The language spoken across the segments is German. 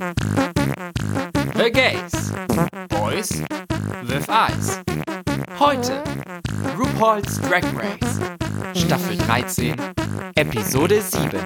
The Gays. Boys with Eyes. Heute RuPaul's Drag Race. Staffel 13, Episode 7.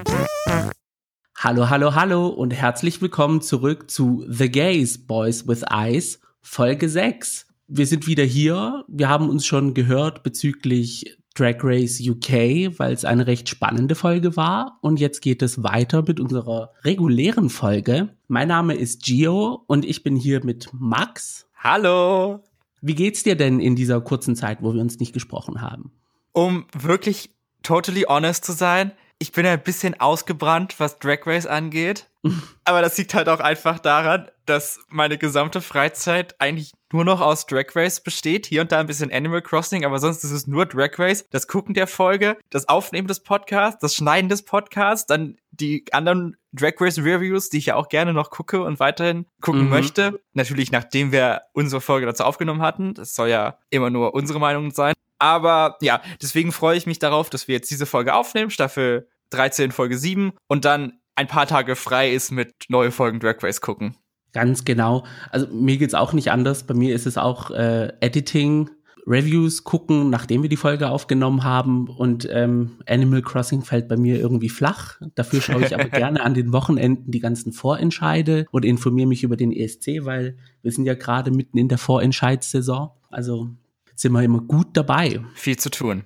Hallo, hallo, hallo und herzlich willkommen zurück zu The Gays Boys with Eyes, Folge 6. Wir sind wieder hier. Wir haben uns schon gehört bezüglich Drag Race UK, weil es eine recht spannende Folge war. Und jetzt geht es weiter mit unserer regulären Folge. Mein Name ist Gio und ich bin hier mit Max. Hallo. Wie geht's dir denn in dieser kurzen Zeit, wo wir uns nicht gesprochen haben? Um wirklich totally honest zu sein, ich bin ein bisschen ausgebrannt, was Drag Race angeht. Aber das liegt halt auch einfach daran, dass meine gesamte Freizeit eigentlich nur noch aus Drag Race besteht. Hier und da ein bisschen Animal Crossing, aber sonst ist es nur Drag Race. Das Gucken der Folge, das Aufnehmen des Podcasts, das Schneiden des Podcasts, dann die anderen Drag Race Reviews, die ich ja auch gerne noch gucke und weiterhin gucken mhm. möchte. Natürlich, nachdem wir unsere Folge dazu aufgenommen hatten. Das soll ja immer nur unsere Meinung sein. Aber ja, deswegen freue ich mich darauf, dass wir jetzt diese Folge aufnehmen, Staffel 13, Folge 7 und dann ein paar Tage frei ist mit neue Folgen Drag Race gucken. Ganz genau. Also mir geht's auch nicht anders. Bei mir ist es auch äh, Editing, Reviews gucken, nachdem wir die Folge aufgenommen haben. Und ähm, Animal Crossing fällt bei mir irgendwie flach. Dafür schaue ich aber gerne an den Wochenenden die ganzen Vorentscheide und informiere mich über den ESC, weil wir sind ja gerade mitten in der Vorentscheidssaison. Also sind wir immer gut dabei. Viel zu tun.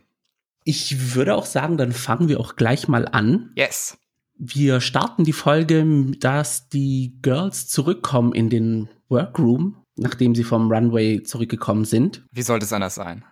Ich würde auch sagen, dann fangen wir auch gleich mal an. Yes. Wir starten die Folge, dass die Girls zurückkommen in den Workroom, nachdem sie vom Runway zurückgekommen sind. Wie sollte es anders sein?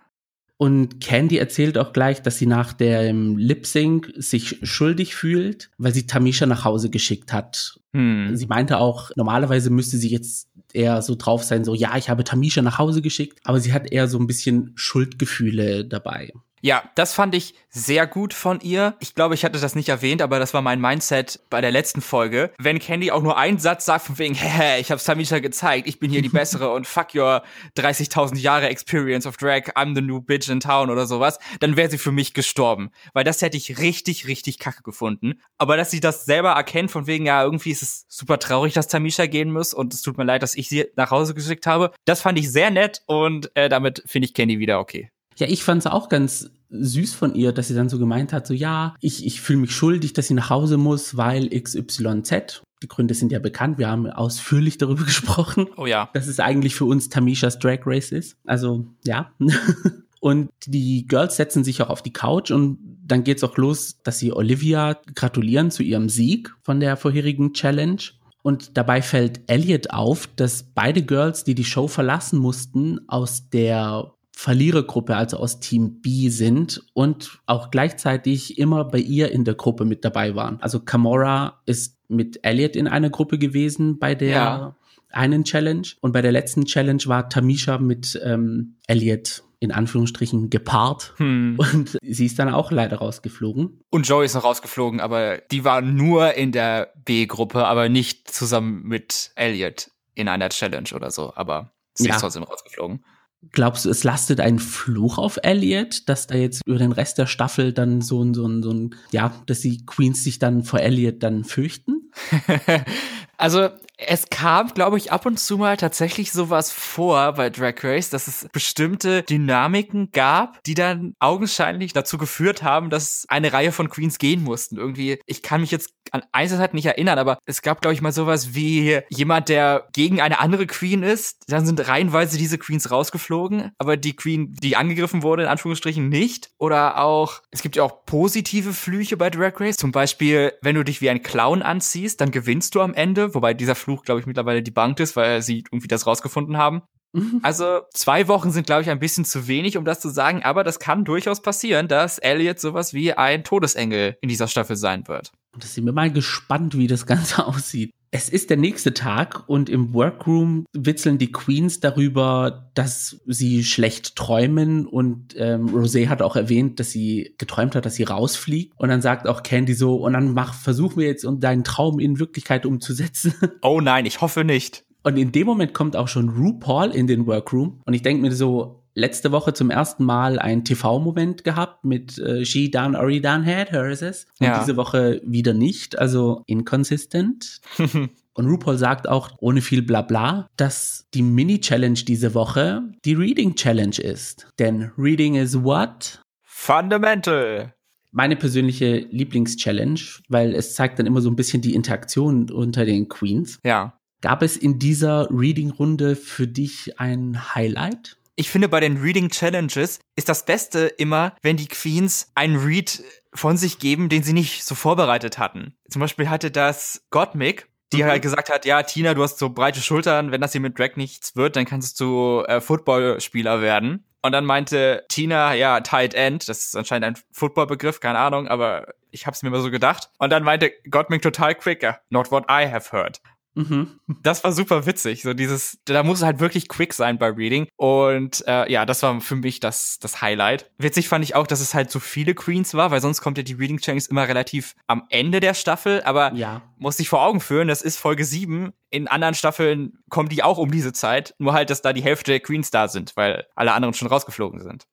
Und Candy erzählt auch gleich, dass sie nach dem Lip Sync sich schuldig fühlt, weil sie Tamisha nach Hause geschickt hat. Hm. Sie meinte auch, normalerweise müsste sie jetzt eher so drauf sein, so, ja, ich habe Tamisha nach Hause geschickt, aber sie hat eher so ein bisschen Schuldgefühle dabei. Ja, das fand ich sehr gut von ihr. Ich glaube, ich hatte das nicht erwähnt, aber das war mein Mindset bei der letzten Folge. Wenn Candy auch nur einen Satz sagt von wegen, hä, ich hab's Tamisha gezeigt, ich bin hier die bessere und fuck your 30.000 Jahre Experience of Drag, I'm the new bitch in town oder sowas, dann wäre sie für mich gestorben. Weil das hätte ich richtig, richtig kacke gefunden. Aber dass sie das selber erkennt von wegen, ja, irgendwie ist es super traurig, dass Tamisha gehen muss und es tut mir leid, dass ich sie nach Hause geschickt habe. Das fand ich sehr nett und äh, damit finde ich Candy wieder okay. Ja, ich fand es auch ganz süß von ihr, dass sie dann so gemeint hat, so ja, ich, ich fühle mich schuldig, dass sie nach Hause muss, weil XYZ. Die Gründe sind ja bekannt, wir haben ausführlich darüber gesprochen. Oh ja. Dass es eigentlich für uns Tamishas Drag Race ist. Also, ja. und die Girls setzen sich auch auf die Couch und dann geht's auch los, dass sie Olivia gratulieren zu ihrem Sieg von der vorherigen Challenge. Und dabei fällt Elliot auf, dass beide Girls, die die Show verlassen mussten, aus der Verlierergruppe, also aus Team B sind und auch gleichzeitig immer bei ihr in der Gruppe mit dabei waren. Also Kamora ist mit Elliot in einer Gruppe gewesen bei der ja. einen Challenge und bei der letzten Challenge war Tamisha mit ähm, Elliot in Anführungsstrichen gepaart hm. und sie ist dann auch leider rausgeflogen. Und Joey ist noch rausgeflogen, aber die war nur in der B-Gruppe, aber nicht zusammen mit Elliot in einer Challenge oder so, aber sie ja. ist trotzdem rausgeflogen. Glaubst du, es lastet ein Fluch auf Elliot, dass da jetzt über den Rest der Staffel dann so ein, so ein, so ein, ja, dass die Queens sich dann vor Elliot dann fürchten? also, es kam, glaube ich, ab und zu mal tatsächlich sowas vor bei Drag Race, dass es bestimmte Dynamiken gab, die dann augenscheinlich dazu geführt haben, dass eine Reihe von Queens gehen mussten. Irgendwie, ich kann mich jetzt an Einzelheiten nicht erinnern, aber es gab, glaube ich, mal sowas wie jemand, der gegen eine andere Queen ist. Dann sind reihenweise diese Queens rausgeflogen, aber die Queen, die angegriffen wurde, in Anführungsstrichen nicht. Oder auch, es gibt ja auch positive Flüche bei Drag Race. Zum Beispiel, wenn du dich wie ein Clown anziehst, dann gewinnst du am Ende, wobei dieser Fluch, glaube ich, mittlerweile debunked ist, weil sie irgendwie das rausgefunden haben. Also zwei Wochen sind, glaube ich, ein bisschen zu wenig, um das zu sagen, aber das kann durchaus passieren, dass Elliot sowas wie ein Todesengel in dieser Staffel sein wird. Und da sind wir mal gespannt, wie das Ganze aussieht. Es ist der nächste Tag und im Workroom witzeln die Queens darüber, dass sie schlecht träumen und ähm, Rosé hat auch erwähnt, dass sie geträumt hat, dass sie rausfliegt und dann sagt auch Candy so und dann mach, versuchen wir jetzt um deinen Traum in Wirklichkeit umzusetzen. Oh nein, ich hoffe nicht. Und in dem Moment kommt auch schon RuPaul in den Workroom und ich denke mir so, letzte Woche zum ersten Mal ein TV-Moment gehabt mit äh, She done or done had, hers is. Und ja. diese Woche wieder nicht, also inconsistent. Und RuPaul sagt auch, ohne viel Blabla, dass die Mini-Challenge diese Woche die Reading Challenge ist. Denn Reading is what? Fundamental. Meine persönliche Lieblings-Challenge, weil es zeigt dann immer so ein bisschen die Interaktion unter den Queens. Ja. Gab es in dieser Reading-Runde für dich ein Highlight? Ich finde, bei den Reading Challenges ist das Beste immer, wenn die Queens einen Read von sich geben, den sie nicht so vorbereitet hatten. Zum Beispiel hatte das Gottmik, die mhm. halt gesagt hat, ja, Tina, du hast so breite Schultern, wenn das hier mit Drag nichts wird, dann kannst du äh, Footballspieler werden. Und dann meinte Tina, ja, Tight End, das ist anscheinend ein Footballbegriff, keine Ahnung, aber ich hab's mir immer so gedacht. Und dann meinte Gottmik total quicker, not what I have heard. Mhm. Das war super witzig. So dieses, da muss es halt wirklich quick sein bei Reading. Und äh, ja, das war für mich das, das Highlight. Witzig fand ich auch, dass es halt so viele Queens war, weil sonst kommt ja die Reading Challenge immer relativ am Ende der Staffel. Aber ja. muss ich vor Augen führen, das ist Folge 7. In anderen Staffeln kommen die auch um diese Zeit. Nur halt, dass da die Hälfte der Queens da sind, weil alle anderen schon rausgeflogen sind.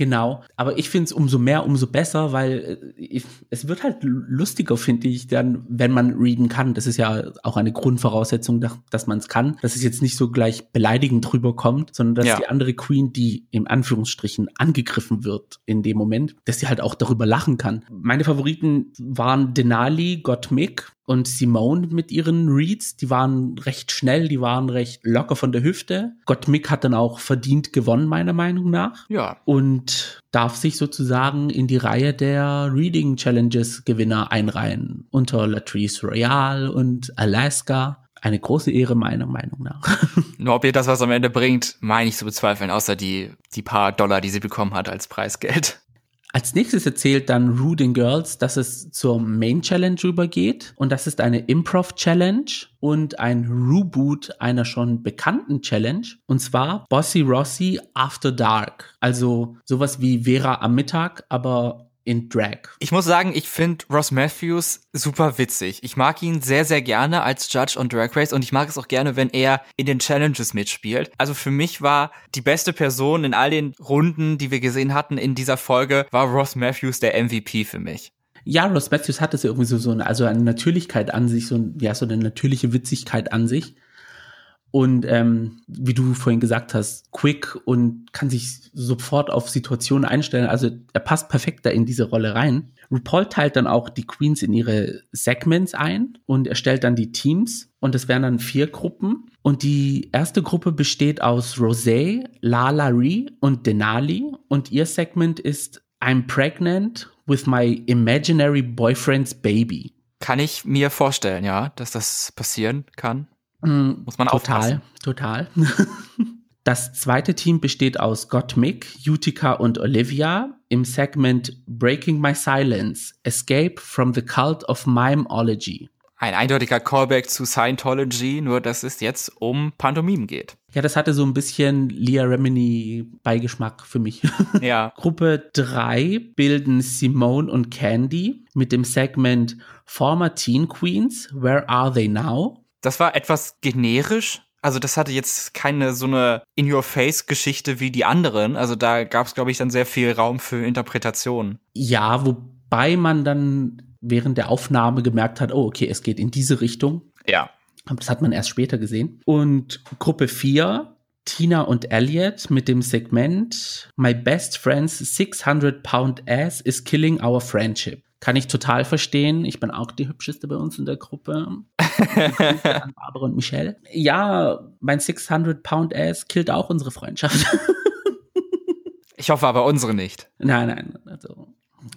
Genau, aber ich finde es umso mehr, umso besser, weil äh, ich, es wird halt lustiger, finde ich, dann, wenn man readen kann. Das ist ja auch eine Grundvoraussetzung, dass, dass man es kann. Dass es jetzt nicht so gleich beleidigend drüber kommt, sondern dass ja. die andere Queen, die im Anführungsstrichen angegriffen wird in dem Moment, dass sie halt auch darüber lachen kann. Meine Favoriten waren Denali, Gottmik, und Simone mit ihren Reads. Die waren recht schnell, die waren recht locker von der Hüfte. Gottmik hat dann auch verdient gewonnen, meiner Meinung nach. Ja. Und darf sich sozusagen in die Reihe der Reading Challenges Gewinner einreihen. Unter Latrice Royale und Alaska. Eine große Ehre meiner Meinung nach. Nur ob ihr das was am Ende bringt, meine ich zu bezweifeln, außer die, die paar Dollar, die sie bekommen hat als Preisgeld. Als nächstes erzählt dann Rooting Girls, dass es zur Main Challenge übergeht und das ist eine Improv Challenge und ein Reboot einer schon bekannten Challenge und zwar Bossy Rossi After Dark. Also sowas wie Vera am Mittag, aber in Drag. Ich muss sagen, ich finde Ross Matthews super witzig. Ich mag ihn sehr, sehr gerne als Judge on Drag Race und ich mag es auch gerne, wenn er in den Challenges mitspielt. Also für mich war die beste Person in all den Runden, die wir gesehen hatten in dieser Folge, war Ross Matthews der MVP für mich. Ja, Ross Matthews hat es irgendwie so, so eine, also eine Natürlichkeit an sich, so, ja, so eine natürliche Witzigkeit an sich und ähm, wie du vorhin gesagt hast, quick und kann sich sofort auf Situationen einstellen. Also er passt perfekt da in diese Rolle rein. RuPaul teilt dann auch die Queens in ihre Segments ein und erstellt dann die Teams und es wären dann vier Gruppen. Und die erste Gruppe besteht aus Rosé, Lala Ree und Denali und ihr Segment ist I'm pregnant with my imaginary boyfriend's baby. Kann ich mir vorstellen, ja, dass das passieren kann. Mm, Muss man total, aufpassen. Total. Das zweite Team besteht aus Gottmik, Utica und Olivia im Segment Breaking My Silence, Escape from the Cult of Mimeology. Ein eindeutiger Callback zu Scientology, nur dass es jetzt um Pantomimen geht. Ja, das hatte so ein bisschen Leah Remini Beigeschmack für mich. Ja. Gruppe 3 bilden Simone und Candy mit dem Segment Former Teen Queens, Where Are They Now? Das war etwas generisch. Also das hatte jetzt keine so eine In-Your-Face-Geschichte wie die anderen. Also da gab es, glaube ich, dann sehr viel Raum für Interpretation. Ja, wobei man dann während der Aufnahme gemerkt hat, oh, okay, es geht in diese Richtung. Ja. Das hat man erst später gesehen. Und Gruppe 4, Tina und Elliot mit dem Segment My best friend's 600 pound ass is killing our friendship. Kann ich total verstehen. Ich bin auch die hübscheste bei uns in der Gruppe. an Barbara und Michelle. Ja, mein 600 Pound Ass killt auch unsere Freundschaft. ich hoffe aber unsere nicht. Nein, nein. Also,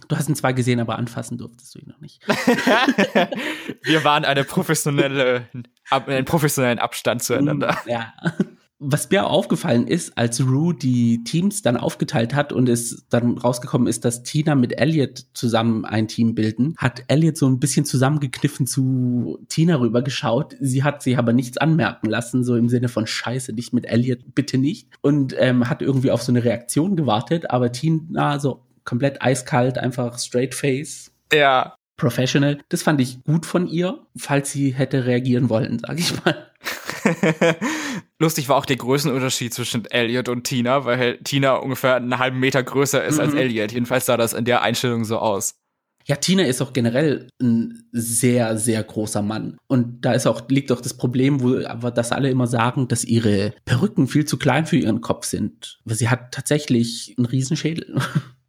du hast ihn zwar gesehen, aber anfassen durftest du ihn noch nicht. Wir waren eine professionelle, einen professionellen Abstand zueinander. Ja was mir aufgefallen ist, als Rue die Teams dann aufgeteilt hat und es dann rausgekommen ist, dass Tina mit Elliot zusammen ein Team bilden, hat Elliot so ein bisschen zusammengekniffen zu Tina rübergeschaut. Sie hat sich aber nichts anmerken lassen, so im Sinne von Scheiße, nicht mit Elliot, bitte nicht. Und ähm, hat irgendwie auf so eine Reaktion gewartet, aber Tina so komplett eiskalt, einfach straight face. Ja. Professional. Das fand ich gut von ihr, falls sie hätte reagieren wollen, sag ich mal. Lustig war auch der Größenunterschied zwischen Elliot und Tina, weil Tina ungefähr einen halben Meter größer ist mhm. als Elliot. Jedenfalls sah das in der Einstellung so aus. Ja, Tina ist auch generell ein sehr, sehr großer Mann. Und da ist auch, liegt auch das Problem, wo, aber dass alle immer sagen, dass ihre Perücken viel zu klein für ihren Kopf sind. Aber sie hat tatsächlich einen Riesenschädel.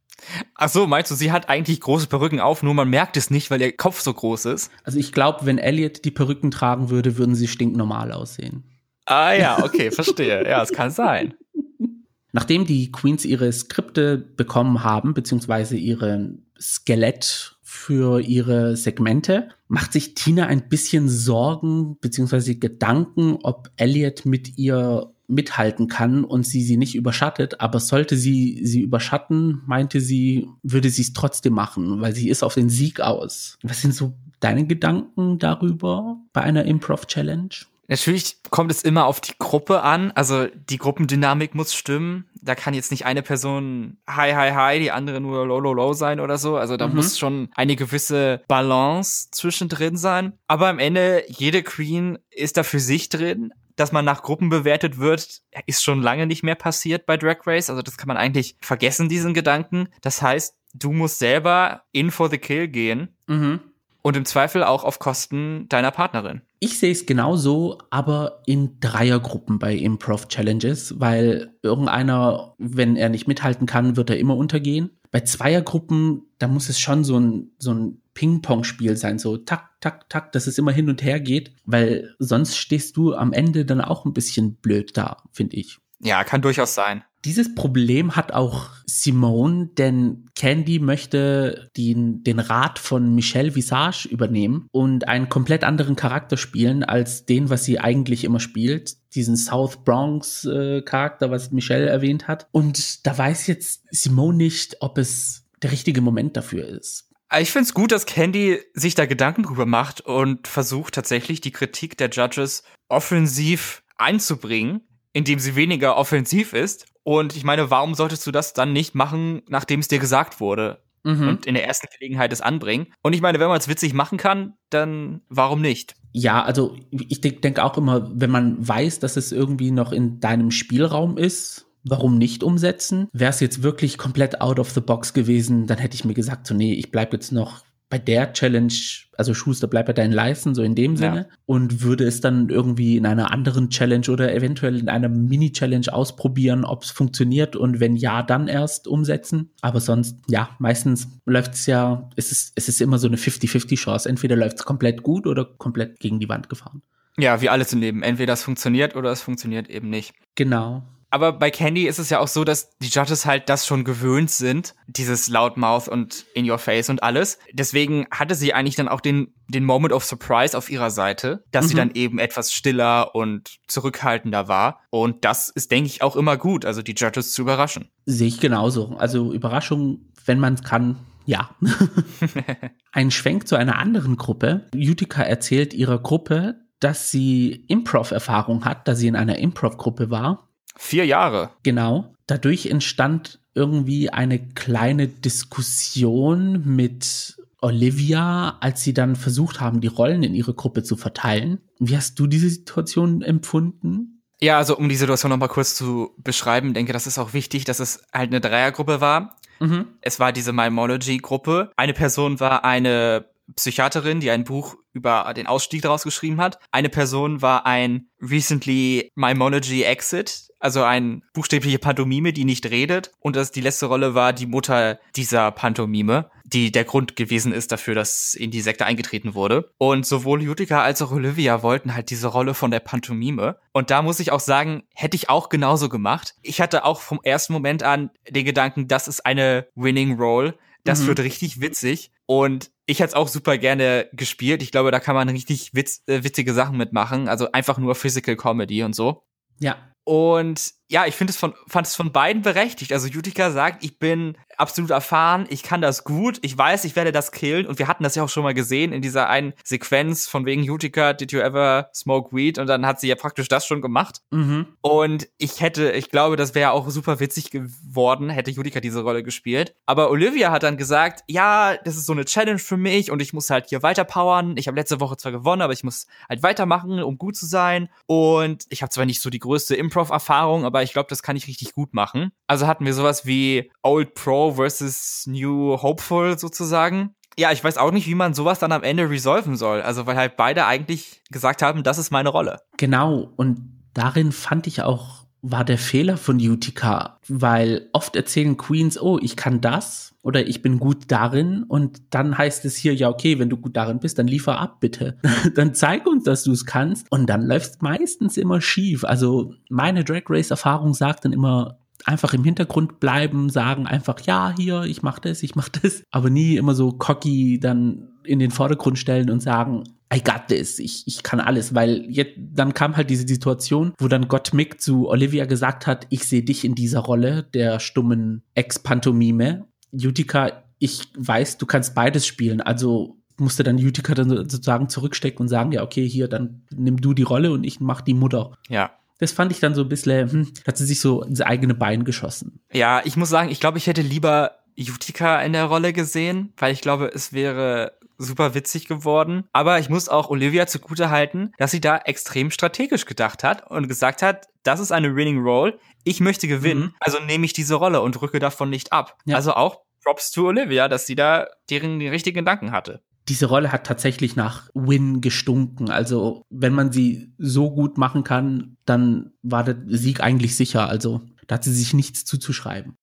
Ach so, meinst du, sie hat eigentlich große Perücken auf, nur man merkt es nicht, weil ihr Kopf so groß ist? Also ich glaube, wenn Elliot die Perücken tragen würde, würden sie stinknormal aussehen. Ah ja, okay, verstehe. Ja, es kann sein. Nachdem die Queens ihre Skripte bekommen haben, beziehungsweise ihre Skelett für ihre Segmente, macht sich Tina ein bisschen Sorgen, beziehungsweise Gedanken, ob Elliot mit ihr mithalten kann und sie sie nicht überschattet, aber sollte sie sie überschatten, meinte sie, würde sie es trotzdem machen, weil sie ist auf den Sieg aus. Was sind so deine Gedanken darüber bei einer Improv Challenge? Natürlich kommt es immer auf die Gruppe an. Also die Gruppendynamik muss stimmen. Da kann jetzt nicht eine Person hi, hi, hi, die andere nur low, low, low sein oder so. Also da mhm. muss schon eine gewisse Balance zwischendrin sein. Aber am Ende, jede Queen ist da für sich drin. Dass man nach Gruppen bewertet wird, ist schon lange nicht mehr passiert bei Drag Race. Also das kann man eigentlich vergessen, diesen Gedanken. Das heißt, du musst selber in for the kill gehen. Mhm. Und im Zweifel auch auf Kosten deiner Partnerin. Ich sehe es genauso, aber in Dreiergruppen bei Improv Challenges, weil irgendeiner, wenn er nicht mithalten kann, wird er immer untergehen. Bei Zweiergruppen, da muss es schon so ein, so ein Ping-Pong-Spiel sein, so tak, tak, tak, dass es immer hin und her geht, weil sonst stehst du am Ende dann auch ein bisschen blöd da, finde ich. Ja, kann durchaus sein. Dieses Problem hat auch Simone, denn Candy möchte den, den Rat von Michelle Visage übernehmen und einen komplett anderen Charakter spielen als den, was sie eigentlich immer spielt. Diesen South Bronx äh, Charakter, was Michelle erwähnt hat. Und da weiß jetzt Simone nicht, ob es der richtige Moment dafür ist. Ich finde es gut, dass Candy sich da Gedanken drüber macht und versucht tatsächlich die Kritik der Judges offensiv einzubringen indem sie weniger offensiv ist. Und ich meine, warum solltest du das dann nicht machen, nachdem es dir gesagt wurde? Mhm. Und in der ersten Gelegenheit es anbringen. Und ich meine, wenn man es witzig machen kann, dann warum nicht? Ja, also ich denke auch immer, wenn man weiß, dass es irgendwie noch in deinem Spielraum ist, warum nicht umsetzen? Wäre es jetzt wirklich komplett out of the box gewesen, dann hätte ich mir gesagt, so nee, ich bleib jetzt noch bei der Challenge, also Schuster, bleib bei deinen Leisten, so in dem Sinne, ja. und würde es dann irgendwie in einer anderen Challenge oder eventuell in einer Mini-Challenge ausprobieren, ob es funktioniert und wenn ja, dann erst umsetzen. Aber sonst, ja, meistens läuft es ja, es ist, es ist immer so eine 50-50 Chance. Entweder läuft es komplett gut oder komplett gegen die Wand gefahren. Ja, wie alles im Leben. Entweder es funktioniert oder es funktioniert eben nicht. Genau aber bei Candy ist es ja auch so, dass die Judges halt das schon gewöhnt sind, dieses Loudmouth und In Your Face und alles. Deswegen hatte sie eigentlich dann auch den, den Moment of Surprise auf ihrer Seite, dass mhm. sie dann eben etwas stiller und zurückhaltender war. Und das ist, denke ich, auch immer gut, also die Judges zu überraschen. Sehe ich genauso. Also Überraschung, wenn man es kann, ja. Ein Schwenk zu einer anderen Gruppe. Utica erzählt ihrer Gruppe, dass sie Improv-Erfahrung hat, da sie in einer Improv-Gruppe war Vier Jahre. Genau. Dadurch entstand irgendwie eine kleine Diskussion mit Olivia, als sie dann versucht haben, die Rollen in ihre Gruppe zu verteilen. Wie hast du diese Situation empfunden? Ja, also um die Situation nochmal kurz zu beschreiben, denke, das ist auch wichtig, dass es halt eine Dreiergruppe war. Mhm. Es war diese Mimology-Gruppe. Eine Person war eine Psychiaterin, die ein Buch über den Ausstieg daraus geschrieben hat. Eine Person war ein Recently Mimology Exit, also ein buchstäbliche Pantomime, die nicht redet. Und das, die letzte Rolle war die Mutter dieser Pantomime, die der Grund gewesen ist dafür, dass in die Sekte eingetreten wurde. Und sowohl Utica als auch Olivia wollten halt diese Rolle von der Pantomime. Und da muss ich auch sagen, hätte ich auch genauso gemacht. Ich hatte auch vom ersten Moment an den Gedanken, das ist eine Winning Role. Das mhm. wird richtig witzig. Und ich hätte es auch super gerne gespielt. Ich glaube, da kann man richtig witz, äh, witzige Sachen mitmachen. Also einfach nur Physical Comedy und so. Ja. Und ja, ich finde es von, fand es von beiden berechtigt. Also Utica sagt, ich bin absolut erfahren, ich kann das gut, ich weiß, ich werde das killen. Und wir hatten das ja auch schon mal gesehen in dieser einen Sequenz von wegen Utica, did you ever smoke weed? Und dann hat sie ja praktisch das schon gemacht. Mhm. Und ich hätte, ich glaube, das wäre auch super witzig geworden, hätte Utica diese Rolle gespielt. Aber Olivia hat dann gesagt, ja, das ist so eine Challenge für mich und ich muss halt hier weiterpowern. Ich habe letzte Woche zwar gewonnen, aber ich muss halt weitermachen, um gut zu sein. Und ich habe zwar nicht so die größte Improv-Erfahrung, aber ich glaube, das kann ich richtig gut machen. Also hatten wir sowas wie Old Pro versus New Hopeful sozusagen. Ja, ich weiß auch nicht, wie man sowas dann am Ende resolven soll. Also, weil halt beide eigentlich gesagt haben, das ist meine Rolle. Genau. Und darin fand ich auch, war der Fehler von Utica, weil oft erzählen Queens, oh, ich kann das oder ich bin gut darin und dann heißt es hier, ja, okay, wenn du gut darin bist, dann liefer ab, bitte. dann zeig uns, dass du es kannst und dann läuft meistens immer schief. Also meine Drag Race Erfahrung sagt dann immer, einfach im Hintergrund bleiben, sagen einfach, ja, hier, ich mach das, ich mach das, aber nie immer so cocky dann in den Vordergrund stellen und sagen, I got this, ich, ich kann alles, weil jetzt, dann kam halt diese Situation, wo dann Gott Mick zu Olivia gesagt hat, ich sehe dich in dieser Rolle der stummen Ex-Pantomime. Utica, ich weiß, du kannst beides spielen, also musste dann Utica dann sozusagen zurückstecken und sagen, ja, okay, hier, dann nimm du die Rolle und ich mach die Mutter. Ja. Das fand ich dann so ein bisschen, hm, hat sie sich so ins eigene Bein geschossen. Ja, ich muss sagen, ich glaube, ich hätte lieber Utica in der Rolle gesehen, weil ich glaube, es wäre super witzig geworden. Aber ich muss auch Olivia zugute halten, dass sie da extrem strategisch gedacht hat und gesagt hat, das ist eine Winning Role. Ich möchte gewinnen, mhm. also nehme ich diese Rolle und rücke davon nicht ab. Ja. Also auch Props to Olivia, dass sie da deren die richtigen Gedanken hatte diese Rolle hat tatsächlich nach Win gestunken. Also wenn man sie so gut machen kann, dann war der Sieg eigentlich sicher. Also da hat sie sich nichts zuzuschreiben.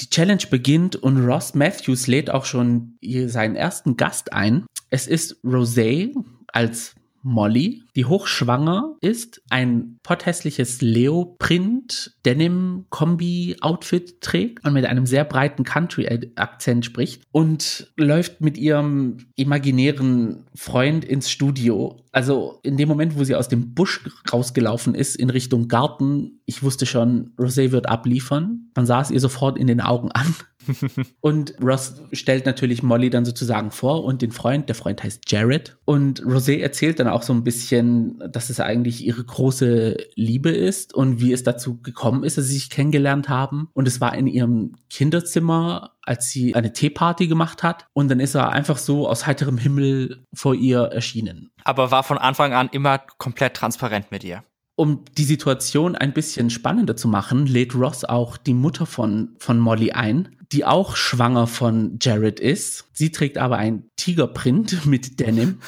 Die Challenge beginnt und Ross Matthews lädt auch schon seinen ersten Gast ein. Es ist Rosé als Molly, die hochschwanger ist, ein potthässliches Leoprint Denim Kombi Outfit trägt und mit einem sehr breiten Country Akzent spricht und läuft mit ihrem imaginären Freund ins Studio. Also in dem Moment, wo sie aus dem Busch rausgelaufen ist in Richtung Garten, ich wusste schon, Rosé wird abliefern. Man sah es ihr sofort in den Augen an. und Ross stellt natürlich Molly dann sozusagen vor und den Freund. Der Freund heißt Jared. Und Rosé erzählt dann auch so ein bisschen, dass es eigentlich ihre große Liebe ist und wie es dazu gekommen ist, dass sie sich kennengelernt haben. Und es war in ihrem Kinderzimmer, als sie eine Teeparty gemacht hat. Und dann ist er einfach so aus heiterem Himmel vor ihr erschienen. Aber war von Anfang an immer komplett transparent mit ihr. Um die Situation ein bisschen spannender zu machen, lädt Ross auch die Mutter von, von Molly ein, die auch schwanger von Jared ist. Sie trägt aber ein Tigerprint mit Denim.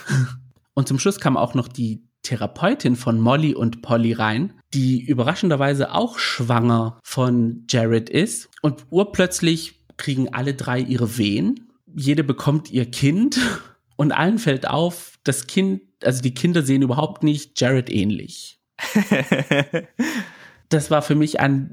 Und zum Schluss kam auch noch die Therapeutin von Molly und Polly rein, die überraschenderweise auch schwanger von Jared ist. Und urplötzlich kriegen alle drei ihre Wehen. Jede bekommt ihr Kind. Und allen fällt auf, das Kind, also die Kinder sehen überhaupt nicht Jared ähnlich. Das war für mich ein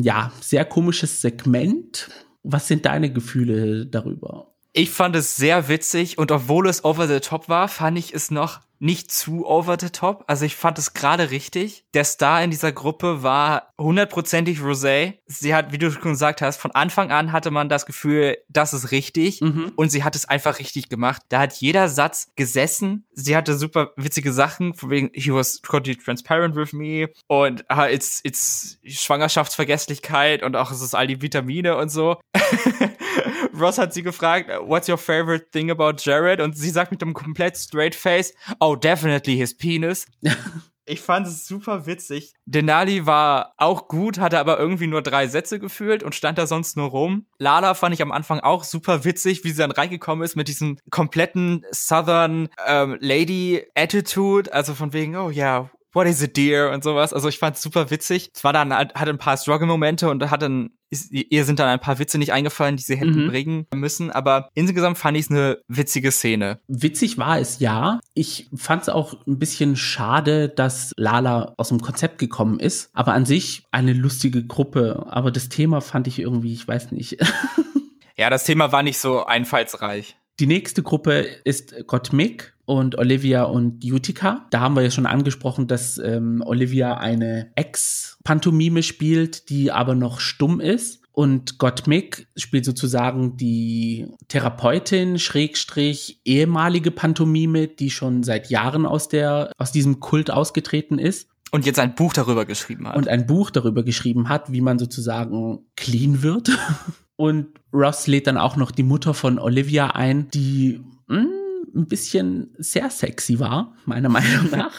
ja, sehr komisches Segment. Was sind deine Gefühle darüber? Ich fand es sehr witzig und obwohl es over the top war, fand ich es noch nicht zu over the top. Also ich fand es gerade richtig. Der Star in dieser Gruppe war hundertprozentig Rosé. Sie hat, wie du schon gesagt hast, von Anfang an hatte man das Gefühl, das ist richtig. Mhm. Und sie hat es einfach richtig gemacht. Da hat jeder Satz gesessen. Sie hatte super witzige Sachen, von wegen, he was totally transparent with me. Und uh, it's, it's Schwangerschaftsvergesslichkeit und auch es ist all die Vitamine und so. Ross hat sie gefragt, what's your favorite thing about Jared? Und sie sagt mit einem komplett straight face, oh, definitely his penis. Ich fand es super witzig. Denali war auch gut, hatte aber irgendwie nur drei Sätze gefühlt und stand da sonst nur rum. Lala fand ich am Anfang auch super witzig, wie sie dann reingekommen ist mit diesem kompletten Southern ähm, Lady Attitude. Also von wegen, oh ja, what is it, dear? Und sowas. Also ich fand es super witzig. Es war dann, hat ein paar Struggle-Momente und hat dann, ist, ihr sind dann ein paar Witze nicht eingefallen, die sie hätten mhm. bringen müssen. Aber insgesamt fand ich es eine witzige Szene. Witzig war es, ja. Ich fand es auch ein bisschen schade, dass Lala aus dem Konzept gekommen ist. Aber an sich eine lustige Gruppe. Aber das Thema fand ich irgendwie, ich weiß nicht. ja, das Thema war nicht so einfallsreich. Die nächste Gruppe ist Gottmik und Olivia und Utica. Da haben wir ja schon angesprochen, dass ähm, Olivia eine Ex-Pantomime spielt, die aber noch stumm ist. Und Gottmik spielt sozusagen die Therapeutin, Schrägstrich, ehemalige Pantomime, die schon seit Jahren aus der, aus diesem Kult ausgetreten ist. Und jetzt ein Buch darüber geschrieben hat. Und ein Buch darüber geschrieben hat, wie man sozusagen clean wird. Und Ross lädt dann auch noch die Mutter von Olivia ein, die mh, hm, ein bisschen sehr sexy war, meiner Meinung nach.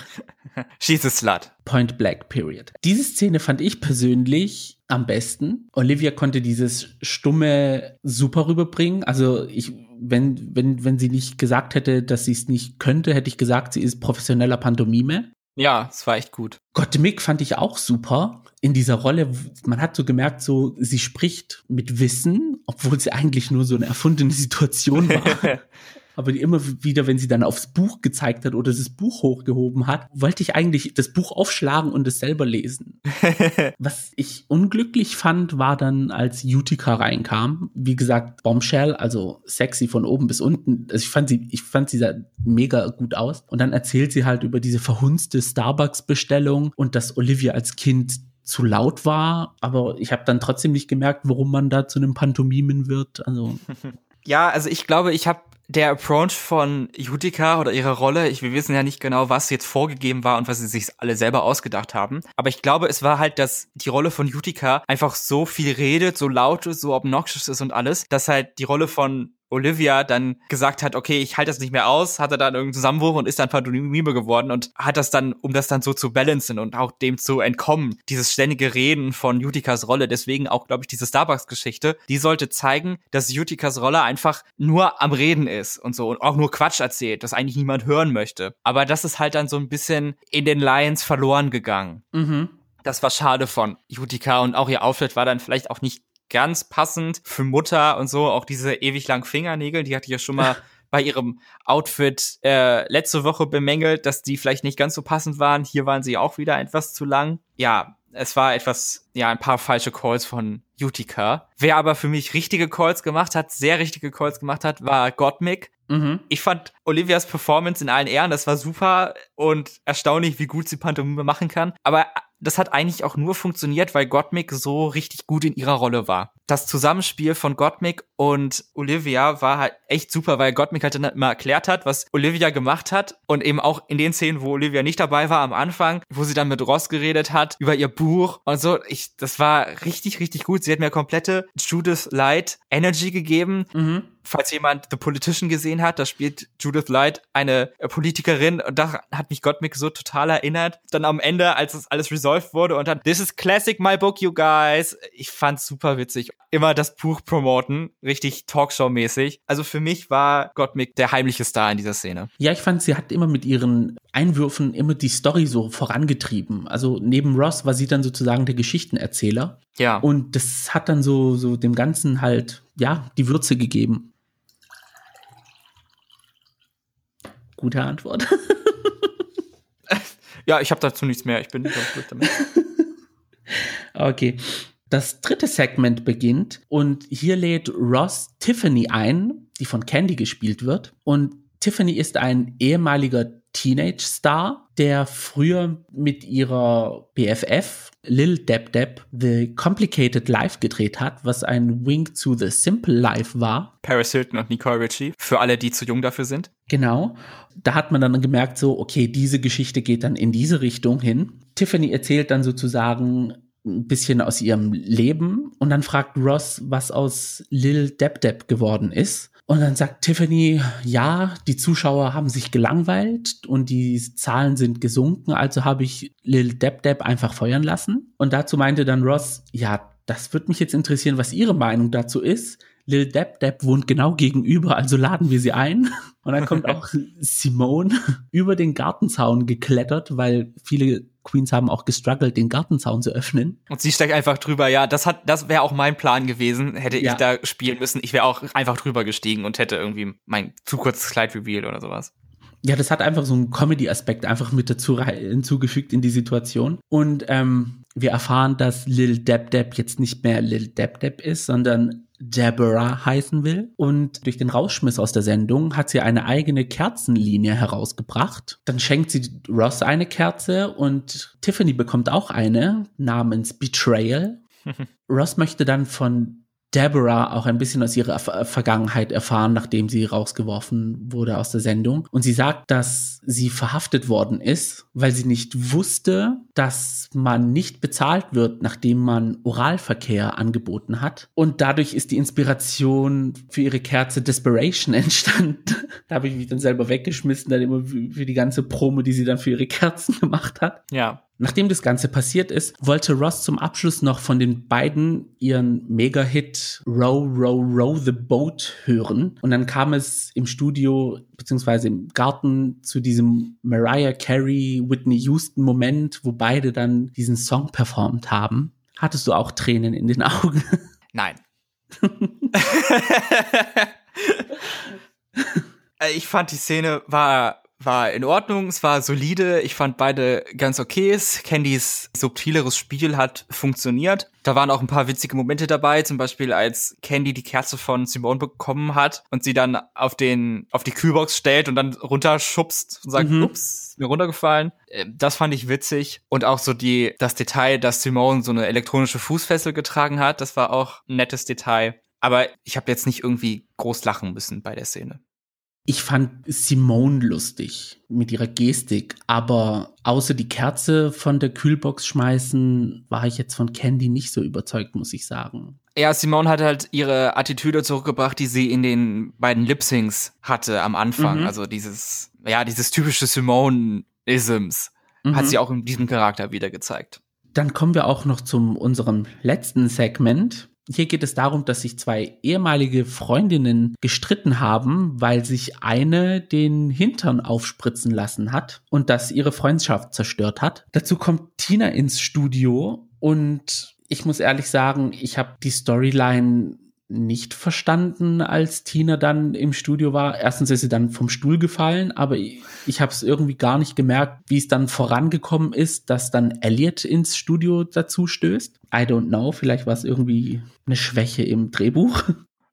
She's a slut. Point Black, period. Diese Szene fand ich persönlich am besten. Olivia konnte dieses stumme super rüberbringen. Also ich, wenn, wenn, wenn sie nicht gesagt hätte, dass sie es nicht könnte, hätte ich gesagt, sie ist professioneller Pantomime. Ja, es war echt gut. Gottmik fand ich auch super in dieser Rolle. Man hat so gemerkt, so sie spricht mit Wissen, obwohl sie eigentlich nur so eine erfundene Situation war. aber immer wieder, wenn sie dann aufs Buch gezeigt hat oder das Buch hochgehoben hat, wollte ich eigentlich das Buch aufschlagen und es selber lesen. Was ich unglücklich fand, war dann, als Utica reinkam. Wie gesagt, Bombshell, also sexy von oben bis unten. Also ich fand sie, ich fand sie sah mega gut aus. Und dann erzählt sie halt über diese verhunzte Starbucks-Bestellung und dass Olivia als Kind zu laut war, aber ich habe dann trotzdem nicht gemerkt, warum man da zu einem Pantomimen wird. Also ja, also ich glaube, ich habe der Approach von Jutika oder ihre Rolle, ich, wir wissen ja nicht genau, was jetzt vorgegeben war und was sie sich alle selber ausgedacht haben. Aber ich glaube, es war halt, dass die Rolle von Jutika einfach so viel redet, so laut ist, so obnoxious ist und alles, dass halt die Rolle von Olivia dann gesagt hat, okay, ich halte das nicht mehr aus, hat er dann irgendeinen Zusammenbruch und ist dann Pantomime geworden und hat das dann, um das dann so zu balancen und auch dem zu entkommen, dieses ständige Reden von Utikas Rolle, deswegen auch, glaube ich, diese Starbucks-Geschichte, die sollte zeigen, dass Utikas Rolle einfach nur am Reden ist und so und auch nur Quatsch erzählt, das eigentlich niemand hören möchte. Aber das ist halt dann so ein bisschen in den Lions verloren gegangen. Mhm. Das war schade von Jutika und auch ihr Auftritt war dann vielleicht auch nicht ganz passend für Mutter und so. Auch diese ewig langen Fingernägel, die hatte ich ja schon mal bei ihrem Outfit äh, letzte Woche bemängelt, dass die vielleicht nicht ganz so passend waren. Hier waren sie auch wieder etwas zu lang. Ja, es war etwas, ja, ein paar falsche Calls von Utica. Wer aber für mich richtige Calls gemacht hat, sehr richtige Calls gemacht hat, war Gottmik. Mhm. Ich fand Olivias Performance in allen Ehren, das war super und erstaunlich, wie gut sie Pantomime machen kann. Aber das hat eigentlich auch nur funktioniert, weil Gottmik so richtig gut in ihrer Rolle war. Das Zusammenspiel von Gottmik und Olivia war halt echt super, weil Gottmik halt dann immer erklärt hat, was Olivia gemacht hat und eben auch in den Szenen, wo Olivia nicht dabei war am Anfang, wo sie dann mit Ross geredet hat über ihr Buch und so. Ich, das war richtig, richtig gut. Sie hat mir komplette Judith Light Energy gegeben. Mhm falls jemand The Politician gesehen hat, da spielt Judith Light eine äh, Politikerin und da hat mich Gottmik so total erinnert. Dann am Ende, als es alles resolved wurde und dann, this is classic my book, you guys. Ich fand's super witzig. Immer das Buch promoten, richtig Talkshow-mäßig. Also für mich war Gottmik der heimliche Star in dieser Szene. Ja, ich fand, sie hat immer mit ihren Einwürfen immer die Story so vorangetrieben. Also neben Ross war sie dann sozusagen der Geschichtenerzähler. Ja. Und das hat dann so, so dem Ganzen halt, ja, die Würze gegeben. Gute Antwort. ja, ich habe dazu nichts mehr. Ich bin nicht ganz gut damit. okay. Das dritte Segment beginnt und hier lädt Ross Tiffany ein, die von Candy gespielt wird. Und Tiffany ist ein ehemaliger Teenage-Star, der früher mit ihrer BFF Lil Deb Deb The Complicated Life gedreht hat, was ein Wink to the Simple Life war. Paris Hilton und Nicole Ritchie, für alle, die zu jung dafür sind. Genau. Da hat man dann gemerkt, so, okay, diese Geschichte geht dann in diese Richtung hin. Tiffany erzählt dann sozusagen ein bisschen aus ihrem Leben und dann fragt Ross, was aus Lil Deb Deb geworden ist. Und dann sagt Tiffany, ja, die Zuschauer haben sich gelangweilt und die Zahlen sind gesunken, also habe ich Lil Deb Deb einfach feuern lassen. Und dazu meinte dann Ross, ja, das würde mich jetzt interessieren, was Ihre Meinung dazu ist. Lil Deb Deb wohnt genau gegenüber, also laden wir sie ein. Und dann kommt auch Simone über den Gartenzaun geklettert, weil viele Queens haben auch gestruggelt, den Gartenzaun zu öffnen. Und sie steigt einfach drüber. Ja, das hat, das wäre auch mein Plan gewesen, hätte ja. ich da spielen müssen. Ich wäre auch einfach drüber gestiegen und hätte irgendwie mein zu kurzes Kleid revealed oder sowas. Ja, das hat einfach so einen Comedy-Aspekt einfach mit dazu hinzugefügt in die Situation. Und ähm, wir erfahren, dass Lil Deb Deb jetzt nicht mehr Lil Deb Deb ist, sondern Deborah heißen will. Und durch den Rausschmiss aus der Sendung hat sie eine eigene Kerzenlinie herausgebracht. Dann schenkt sie Ross eine Kerze und Tiffany bekommt auch eine namens Betrayal. Ross möchte dann von Deborah auch ein bisschen aus ihrer Vergangenheit erfahren, nachdem sie rausgeworfen wurde aus der Sendung. Und sie sagt, dass sie verhaftet worden ist, weil sie nicht wusste, dass man nicht bezahlt wird, nachdem man Oralverkehr angeboten hat. Und dadurch ist die Inspiration für ihre Kerze Desperation entstanden. da habe ich mich dann selber weggeschmissen, dann immer für die ganze Promo, die sie dann für ihre Kerzen gemacht hat. Ja Nachdem das Ganze passiert ist, wollte Ross zum Abschluss noch von den beiden ihren Mega-Hit Row, Row, Row the Boat hören. Und dann kam es im Studio beziehungsweise im Garten zu diesem Mariah Carey, Whitney Houston Moment, wo beide dann diesen Song performt haben. Hattest du auch Tränen in den Augen? Nein. ich fand die Szene war war in Ordnung, es war solide, ich fand beide ganz okay. Candys subtileres Spiel hat funktioniert. Da waren auch ein paar witzige Momente dabei, zum Beispiel als Candy die Kerze von Simone bekommen hat und sie dann auf den, auf die Kühlbox stellt und dann runterschubst und sagt, mhm. ups, mir runtergefallen. Äh, das fand ich witzig. Und auch so die, das Detail, dass Simone so eine elektronische Fußfessel getragen hat, das war auch ein nettes Detail. Aber ich habe jetzt nicht irgendwie groß lachen müssen bei der Szene. Ich fand Simone lustig mit ihrer Gestik, aber außer die Kerze von der Kühlbox schmeißen, war ich jetzt von Candy nicht so überzeugt, muss ich sagen. Ja, Simone hat halt ihre Attitüde zurückgebracht, die sie in den beiden Lip-Syncs hatte am Anfang. Mhm. Also dieses, ja, dieses typische Simone-Isms mhm. hat sie auch in diesem Charakter wieder gezeigt. Dann kommen wir auch noch zum unserem letzten Segment. Hier geht es darum, dass sich zwei ehemalige Freundinnen gestritten haben, weil sich eine den Hintern aufspritzen lassen hat und das ihre Freundschaft zerstört hat. Dazu kommt Tina ins Studio und ich muss ehrlich sagen, ich habe die Storyline nicht verstanden, als Tina dann im Studio war. Erstens ist sie dann vom Stuhl gefallen, aber ich, ich habe es irgendwie gar nicht gemerkt, wie es dann vorangekommen ist, dass dann Elliot ins Studio dazu stößt. I don't know, vielleicht war es irgendwie eine Schwäche im Drehbuch.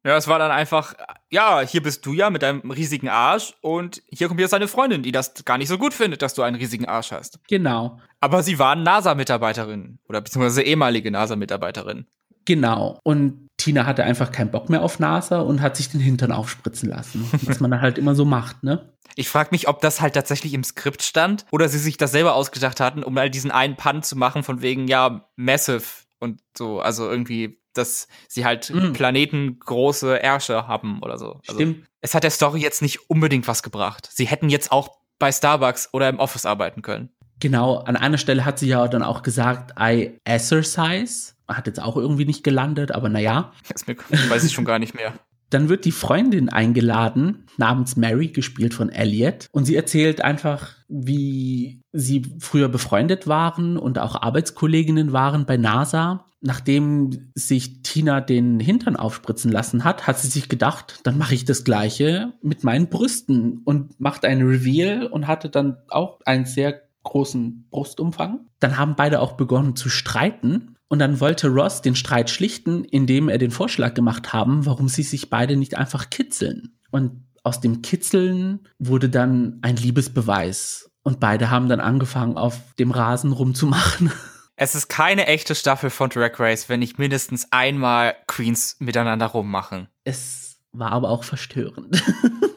Ja, es war dann einfach, ja, hier bist du ja mit deinem riesigen Arsch und hier kommt jetzt deine Freundin, die das gar nicht so gut findet, dass du einen riesigen Arsch hast. Genau. Aber sie waren NASA-Mitarbeiterin oder beziehungsweise ehemalige NASA-Mitarbeiterin. Genau. Und Tina hatte einfach keinen Bock mehr auf NASA und hat sich den Hintern aufspritzen lassen. Was man dann halt immer so macht, ne? Ich frage mich, ob das halt tatsächlich im Skript stand oder sie sich das selber ausgedacht hatten, um halt diesen einen Pun zu machen von wegen, ja, massive und so. Also irgendwie, dass sie halt mm. planetengroße Ärsche haben oder so. Also, Stimmt. Es hat der Story jetzt nicht unbedingt was gebracht. Sie hätten jetzt auch bei Starbucks oder im Office arbeiten können. Genau, an einer Stelle hat sie ja dann auch gesagt, I exercise hat jetzt auch irgendwie nicht gelandet, aber naja. Das weiß ich schon gar nicht mehr. Dann wird die Freundin eingeladen, namens Mary, gespielt von Elliot. Und sie erzählt einfach, wie sie früher befreundet waren und auch Arbeitskolleginnen waren bei NASA. Nachdem sich Tina den Hintern aufspritzen lassen hat, hat sie sich gedacht, dann mache ich das gleiche mit meinen Brüsten und macht einen Reveal und hatte dann auch einen sehr großen Brustumfang. Dann haben beide auch begonnen zu streiten und dann wollte Ross den Streit schlichten, indem er den Vorschlag gemacht haben, warum sie sich beide nicht einfach kitzeln. Und aus dem Kitzeln wurde dann ein Liebesbeweis. Und beide haben dann angefangen, auf dem Rasen rumzumachen. Es ist keine echte Staffel von Drag Race, wenn nicht mindestens einmal Queens miteinander rummachen. Es war aber auch verstörend.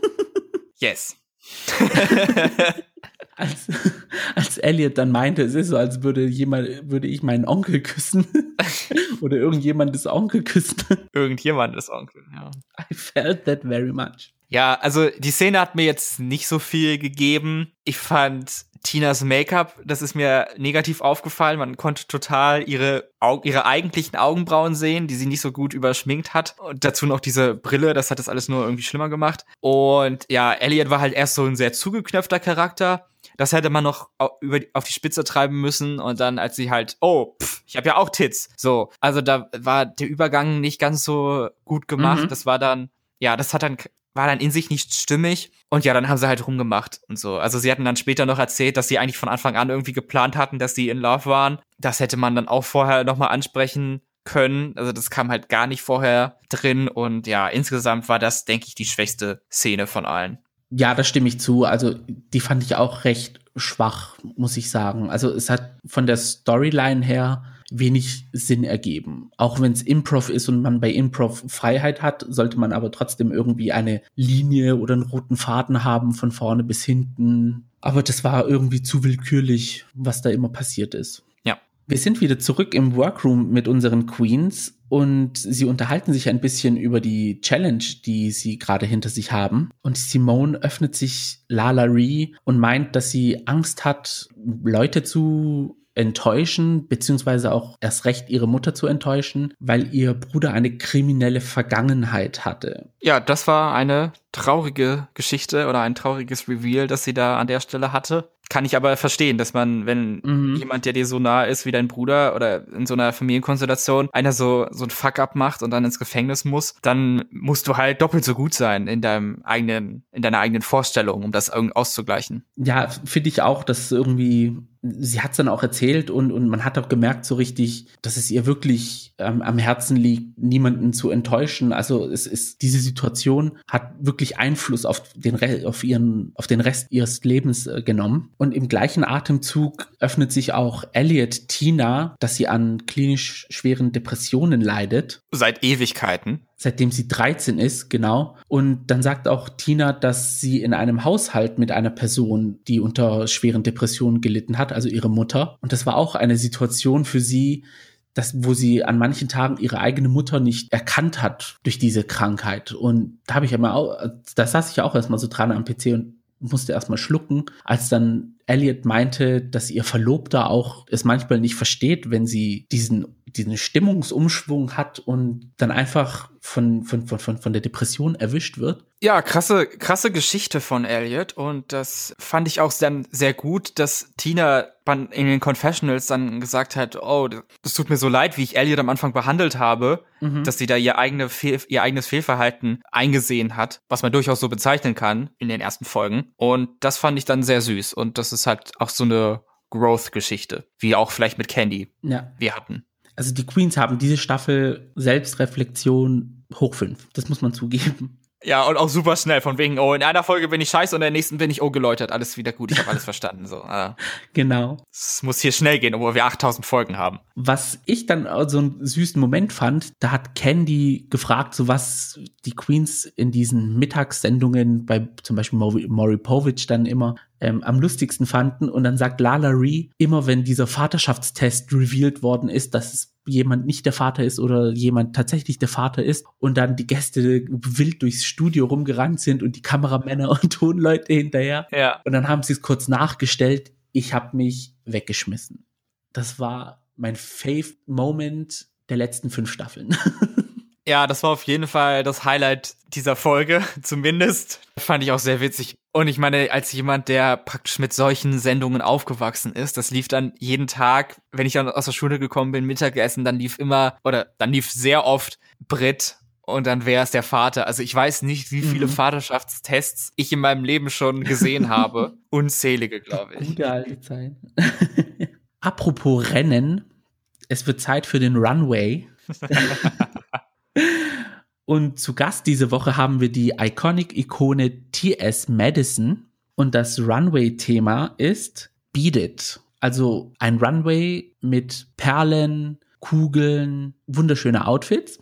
yes. als, als Elliot dann meinte, es ist so, als würde jemand, würde ich meinen Onkel küssen. Oder irgendjemandes Onkel küssen. Irgendjemandes Onkel, ja. I felt that very much. Ja, also die Szene hat mir jetzt nicht so viel gegeben. Ich fand Tinas Make-up, das ist mir negativ aufgefallen. Man konnte total ihre, Au ihre eigentlichen Augenbrauen sehen, die sie nicht so gut überschminkt hat. Und dazu noch diese Brille, das hat das alles nur irgendwie schlimmer gemacht. Und ja, Elliot war halt erst so ein sehr zugeknöpfter Charakter. Das hätte man noch über, auf die Spitze treiben müssen und dann, als sie halt, oh, pff, ich habe ja auch Tits. So, also da war der Übergang nicht ganz so gut gemacht. Mhm. Das war dann, ja, das hat dann war dann in sich nicht stimmig. Und ja, dann haben sie halt rumgemacht und so. Also sie hatten dann später noch erzählt, dass sie eigentlich von Anfang an irgendwie geplant hatten, dass sie in Love waren. Das hätte man dann auch vorher nochmal ansprechen können. Also das kam halt gar nicht vorher drin. Und ja, insgesamt war das, denke ich, die schwächste Szene von allen. Ja, da stimme ich zu. Also die fand ich auch recht schwach, muss ich sagen. Also es hat von der Storyline her wenig Sinn ergeben. Auch wenn es Improv ist und man bei Improv Freiheit hat, sollte man aber trotzdem irgendwie eine Linie oder einen roten Faden haben von vorne bis hinten. Aber das war irgendwie zu willkürlich, was da immer passiert ist. Wir sind wieder zurück im Workroom mit unseren Queens und sie unterhalten sich ein bisschen über die Challenge, die sie gerade hinter sich haben. Und Simone öffnet sich Lala Ree und meint, dass sie Angst hat, Leute zu enttäuschen, beziehungsweise auch erst recht ihre Mutter zu enttäuschen, weil ihr Bruder eine kriminelle Vergangenheit hatte. Ja, das war eine traurige Geschichte oder ein trauriges Reveal, das sie da an der Stelle hatte. Kann ich aber verstehen, dass man, wenn mhm. jemand, der dir so nah ist wie dein Bruder oder in so einer Familienkonstellation, einer so, so ein Fuck-up macht und dann ins Gefängnis muss, dann musst du halt doppelt so gut sein in deinem eigenen, in deiner eigenen Vorstellung, um das irgendwie auszugleichen. Ja, finde ich auch, dass irgendwie sie hat es dann auch erzählt und, und man hat auch gemerkt so richtig, dass es ihr wirklich ähm, am Herzen liegt, niemanden zu enttäuschen. Also es ist, diese Situation hat wirklich Einfluss auf den, Re auf ihren, auf den Rest ihres Lebens äh, genommen. Und im gleichen Atemzug öffnet sich auch Elliot Tina, dass sie an klinisch schweren Depressionen leidet. Seit Ewigkeiten seitdem sie 13 ist, genau. Und dann sagt auch Tina, dass sie in einem Haushalt mit einer Person, die unter schweren Depressionen gelitten hat, also ihre Mutter. Und das war auch eine Situation für sie, das, wo sie an manchen Tagen ihre eigene Mutter nicht erkannt hat durch diese Krankheit. Und da habe ich ja mal auch, da saß ich ja auch erstmal so dran am PC und musste erstmal schlucken, als dann Elliot meinte, dass ihr Verlobter auch es manchmal nicht versteht, wenn sie diesen diesen Stimmungsumschwung hat und dann einfach von, von, von, von, von der Depression erwischt wird. Ja, krasse, krasse Geschichte von Elliot und das fand ich auch dann sehr gut, dass Tina in den Confessionals dann gesagt hat, oh, das tut mir so leid, wie ich Elliot am Anfang behandelt habe, mhm. dass sie da ihr, eigene Fehl, ihr eigenes Fehlverhalten eingesehen hat, was man durchaus so bezeichnen kann in den ersten Folgen. Und das fand ich dann sehr süß und das ist halt auch so eine Growth-Geschichte, wie auch vielleicht mit Candy ja. wir hatten also die Queens haben diese Staffel Selbstreflexion hoch fünf. Das muss man zugeben. Ja, und auch super schnell, von wegen, oh, in einer Folge bin ich scheiße und in der nächsten bin ich oh geläutert, alles wieder gut, ich habe alles verstanden. So. Äh. Genau. Es muss hier schnell gehen, obwohl wir 8000 Folgen haben. Was ich dann so einen süßen Moment fand, da hat Candy gefragt, so was die Queens in diesen Mittagssendungen bei zum Beispiel Maury Povich dann immer ähm, am lustigsten fanden. Und dann sagt Lala Ree, immer wenn dieser Vaterschaftstest revealed worden ist, dass es jemand nicht der Vater ist oder jemand tatsächlich der Vater ist und dann die Gäste wild durchs Studio rumgerannt sind und die Kameramänner und Tonleute hinterher. Ja. Und dann haben sie es kurz nachgestellt. Ich habe mich weggeschmissen. Das war mein Fave Moment der letzten fünf Staffeln. Ja, das war auf jeden Fall das Highlight dieser Folge, zumindest. Fand ich auch sehr witzig. Und ich meine, als jemand, der praktisch mit solchen Sendungen aufgewachsen ist, das lief dann jeden Tag, wenn ich dann aus der Schule gekommen bin, Mittagessen, dann lief immer, oder dann lief sehr oft Brit und dann wäre es der Vater. Also ich weiß nicht, wie viele mhm. Vaterschaftstests ich in meinem Leben schon gesehen habe. Unzählige, glaube ich. Gute alte Zeit. Apropos Rennen, es wird Zeit für den Runway. Und zu Gast diese Woche haben wir die Iconic-Ikone T.S. Madison. Und das Runway-Thema ist Beat It. Also ein Runway mit Perlen, Kugeln, wunderschöne Outfits.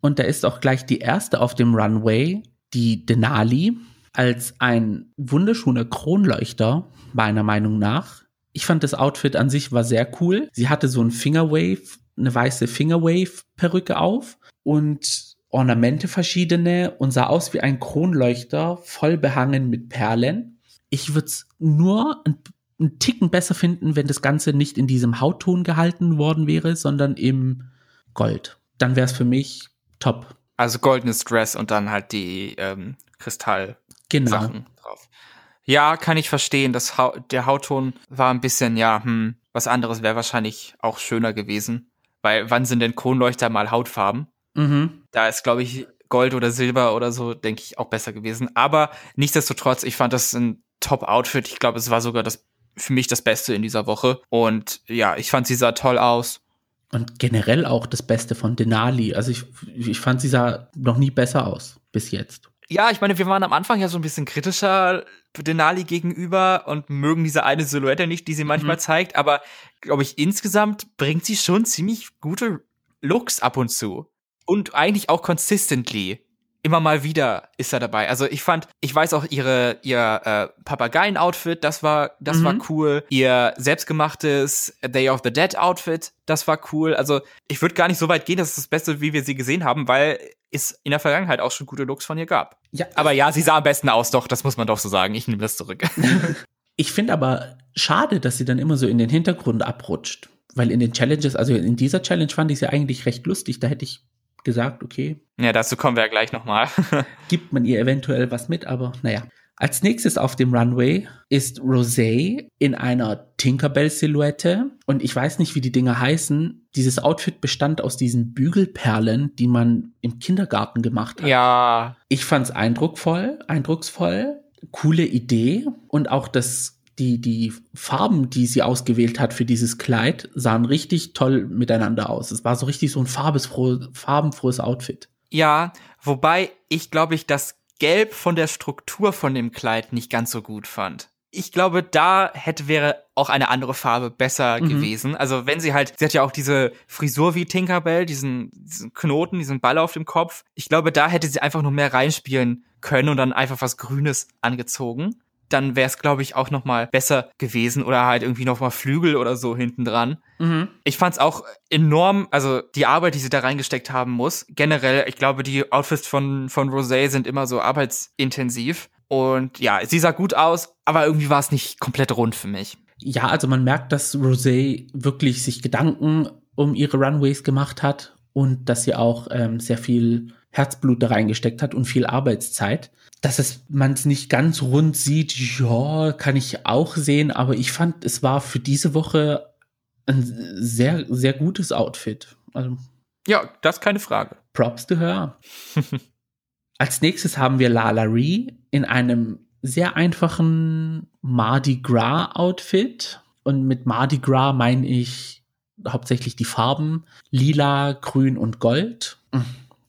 Und da ist auch gleich die erste auf dem Runway, die Denali, als ein wunderschöner Kronleuchter, meiner Meinung nach. Ich fand das Outfit an sich war sehr cool. Sie hatte so ein Fingerwave, eine weiße Fingerwave-Perücke auf und Ornamente verschiedene und sah aus wie ein Kronleuchter, voll behangen mit Perlen. Ich würde es nur ein, einen Ticken besser finden, wenn das Ganze nicht in diesem Hautton gehalten worden wäre, sondern im Gold. Dann wäre es für mich top. Also goldenes Dress und dann halt die ähm, genau. Sachen drauf. Ja, kann ich verstehen. Das ha der Hautton war ein bisschen, ja, hm, was anderes wäre wahrscheinlich auch schöner gewesen. Weil wann sind denn Kronleuchter mal Hautfarben? Mhm. Da ist, glaube ich, Gold oder Silber oder so, denke ich, auch besser gewesen. Aber nichtsdestotrotz, ich fand das ein Top-Outfit. Ich glaube, es war sogar das für mich das Beste in dieser Woche. Und ja, ich fand sie sah toll aus. Und generell auch das Beste von Denali. Also ich, ich fand sie sah noch nie besser aus bis jetzt. Ja, ich meine, wir waren am Anfang ja so ein bisschen kritischer Denali gegenüber und mögen diese eine Silhouette nicht, die sie manchmal mhm. zeigt. Aber glaube ich, insgesamt bringt sie schon ziemlich gute Looks ab und zu und eigentlich auch consistently. Immer mal wieder ist er dabei. Also ich fand, ich weiß auch ihre ihr äh, Papageien-Outfit, das war das mhm. war cool. Ihr selbstgemachtes Day of the Dead Outfit, das war cool. Also ich würde gar nicht so weit gehen, das ist das Beste, wie wir sie gesehen haben, weil es in der Vergangenheit auch schon gute Looks von ihr gab. Ja. Aber ja, sie sah am besten aus, doch, das muss man doch so sagen. Ich nehme das zurück. Ich finde aber schade, dass sie dann immer so in den Hintergrund abrutscht. Weil in den Challenges, also in dieser Challenge fand ich sie eigentlich recht lustig. Da hätte ich gesagt, okay. Ja, dazu kommen wir ja gleich nochmal. gibt man ihr eventuell was mit, aber naja. Als nächstes auf dem Runway ist Rosé in einer Tinkerbell-Silhouette. Und ich weiß nicht, wie die Dinger heißen. Dieses Outfit bestand aus diesen Bügelperlen, die man im Kindergarten gemacht hat. Ja. Ich fand's eindrucksvoll, eindrucksvoll. Coole Idee. Und auch das die, die Farben, die sie ausgewählt hat für dieses Kleid, sahen richtig toll miteinander aus. Es war so richtig so ein farbesfroh, farbenfrohes Outfit. Ja, wobei ich glaube ich das Gelb von der Struktur von dem Kleid nicht ganz so gut fand. Ich glaube, da hätte wäre auch eine andere Farbe besser mhm. gewesen. Also wenn sie halt, sie hat ja auch diese Frisur wie Tinkerbell, diesen, diesen Knoten, diesen Ball auf dem Kopf. Ich glaube, da hätte sie einfach nur mehr reinspielen können und dann einfach was Grünes angezogen dann wäre es, glaube ich, auch noch mal besser gewesen oder halt irgendwie noch mal Flügel oder so hinten dran. Mhm. Ich fand es auch enorm, also die Arbeit, die sie da reingesteckt haben muss. Generell, ich glaube, die Outfits von, von Rosé sind immer so arbeitsintensiv. Und ja, sie sah gut aus, aber irgendwie war es nicht komplett rund für mich. Ja, also man merkt, dass Rosé wirklich sich Gedanken um ihre Runways gemacht hat und dass sie auch ähm, sehr viel Herzblut da reingesteckt hat und viel Arbeitszeit. Dass es man es nicht ganz rund sieht, ja, kann ich auch sehen, aber ich fand, es war für diese Woche ein sehr, sehr gutes Outfit. Also, ja, das ist keine Frage. Props to her. Als nächstes haben wir Lala Ree in einem sehr einfachen Mardi Gras Outfit. Und mit Mardi Gras meine ich hauptsächlich die Farben lila, grün und gold.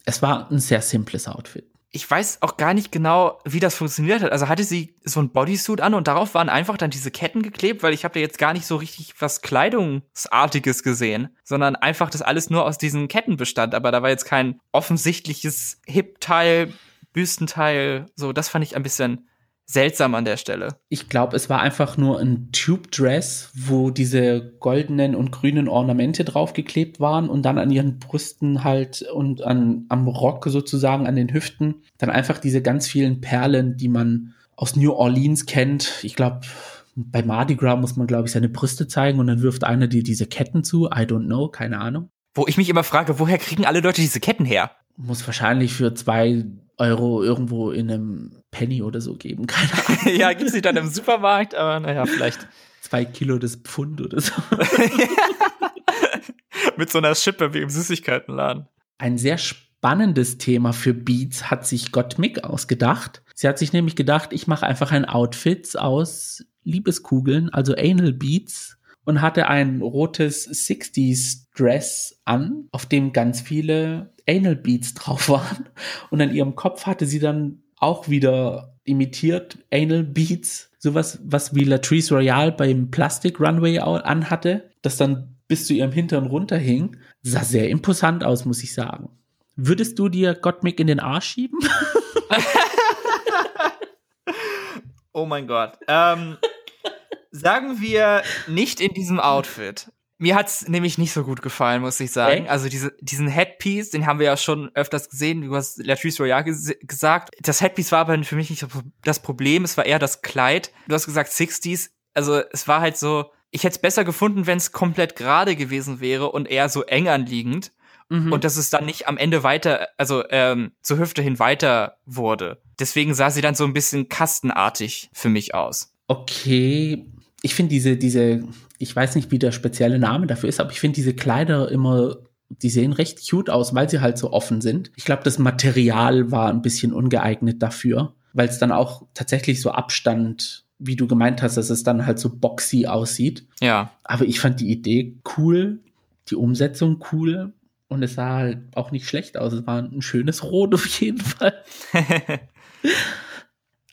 Es war ein sehr simples Outfit. Ich weiß auch gar nicht genau, wie das funktioniert hat. Also hatte sie so ein Bodysuit an und darauf waren einfach dann diese Ketten geklebt, weil ich habe da jetzt gar nicht so richtig was Kleidungsartiges gesehen, sondern einfach das alles nur aus diesen Ketten bestand. Aber da war jetzt kein offensichtliches Hip-Teil, Büstenteil. So, das fand ich ein bisschen seltsam an der Stelle. Ich glaube, es war einfach nur ein Tube Dress, wo diese goldenen und grünen Ornamente draufgeklebt waren und dann an ihren Brüsten halt und an, am Rock sozusagen, an den Hüften, dann einfach diese ganz vielen Perlen, die man aus New Orleans kennt. Ich glaube, bei Mardi Gras muss man, glaube ich, seine Brüste zeigen und dann wirft einer dir diese Ketten zu. I don't know, keine Ahnung. Wo ich mich immer frage, woher kriegen alle Leute diese Ketten her? Muss wahrscheinlich für zwei Euro irgendwo in einem Penny oder so geben. Keine Ahnung. ja, gibt es dann im Supermarkt, aber naja, vielleicht. Zwei Kilo des Pfund oder so. Mit so einer Schippe wie im Süßigkeitenladen. Ein sehr spannendes Thema für Beats hat sich Gottmik ausgedacht. Sie hat sich nämlich gedacht, ich mache einfach ein Outfit aus Liebeskugeln, also Anal Beats und hatte ein rotes 60s Dress an, auf dem ganz viele Anal Beats drauf waren. Und an ihrem Kopf hatte sie dann auch wieder imitiert Anal Beats, sowas, was wie Latrice Royale beim Plastic Runway anhatte, das dann bis zu ihrem Hintern runterhing. Sah sehr imposant aus, muss ich sagen. Würdest du dir Gottmik in den Arsch schieben? oh mein Gott. Ähm, sagen wir nicht in diesem Outfit. Mir hat's nämlich nicht so gut gefallen, muss ich sagen. Echt? Also diese, diesen Headpiece, den haben wir ja schon öfters gesehen, du hast Latrice Royale ges gesagt. Das Headpiece war aber für mich nicht das Problem, es war eher das Kleid. Du hast gesagt 60s, also es war halt so, ich hätte es besser gefunden, wenn es komplett gerade gewesen wäre und eher so eng anliegend. Mhm. Und dass es dann nicht am Ende weiter, also ähm, zur Hüfte hin weiter wurde. Deswegen sah sie dann so ein bisschen kastenartig für mich aus. Okay, ich finde diese, diese, ich weiß nicht, wie der spezielle Name dafür ist, aber ich finde diese Kleider immer, die sehen recht cute aus, weil sie halt so offen sind. Ich glaube, das Material war ein bisschen ungeeignet dafür, weil es dann auch tatsächlich so Abstand, wie du gemeint hast, dass es dann halt so boxy aussieht. Ja. Aber ich fand die Idee cool, die Umsetzung cool und es sah halt auch nicht schlecht aus. Es war ein schönes Rot auf jeden Fall.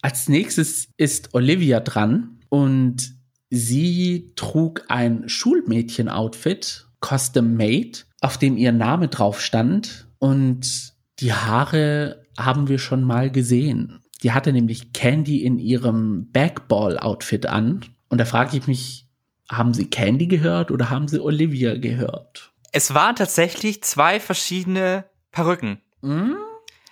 Als nächstes ist Olivia dran und Sie trug ein Schulmädchen-Outfit, custom made, auf dem ihr Name drauf stand und die Haare haben wir schon mal gesehen. Die hatte nämlich Candy in ihrem Backball-Outfit an. Und da frage ich mich, haben Sie Candy gehört oder haben Sie Olivia gehört? Es waren tatsächlich zwei verschiedene Perücken. Hm?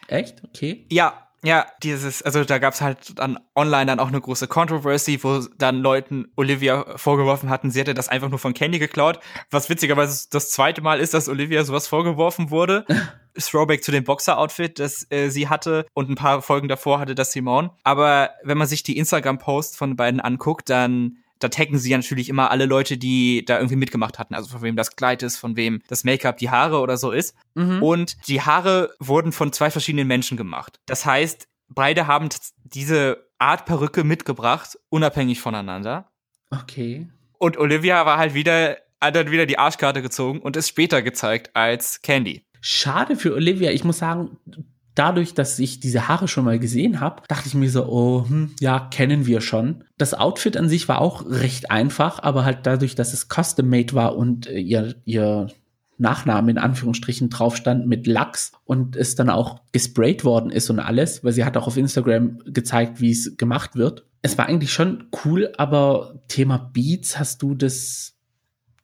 Echt? Okay. Ja, Ja, dieses, also da gab's halt dann online dann auch eine große Controversy, wo dann Leuten Olivia vorgeworfen hatten, sie hätte das einfach nur von Candy geklaut. Was witzigerweise das zweite Mal ist, dass Olivia sowas vorgeworfen wurde. Throwback zu dem Boxer-Outfit, das äh, sie hatte und ein paar Folgen davor hatte das Simone. Aber wenn man sich die Instagram-Posts von beiden anguckt, dann da taggen sie ja natürlich immer alle Leute, die da irgendwie mitgemacht hatten. Also von wem das Kleid ist, von wem das Make-up, die Haare oder so ist. Mhm. Und die Haare wurden von zwei verschiedenen Menschen gemacht. Das heißt, beide haben diese Art Perücke mitgebracht, unabhängig voneinander. Okay. Und Olivia war halt wieder, hat dann wieder die Arschkarte gezogen und ist später gezeigt als Candy. Schade für Olivia. Ich muss sagen, dadurch, dass ich diese Haare schon mal gesehen habe, dachte ich mir so, oh, hm, ja, kennen wir schon. Das Outfit an sich war auch recht einfach, aber halt dadurch, dass es custom-made war und äh, ihr, ihr Nachname in Anführungsstrichen drauf stand mit Lachs und es dann auch gesprayt worden ist und alles, weil sie hat auch auf Instagram gezeigt, wie es gemacht wird. Es war eigentlich schon cool, aber Thema Beats, hast du das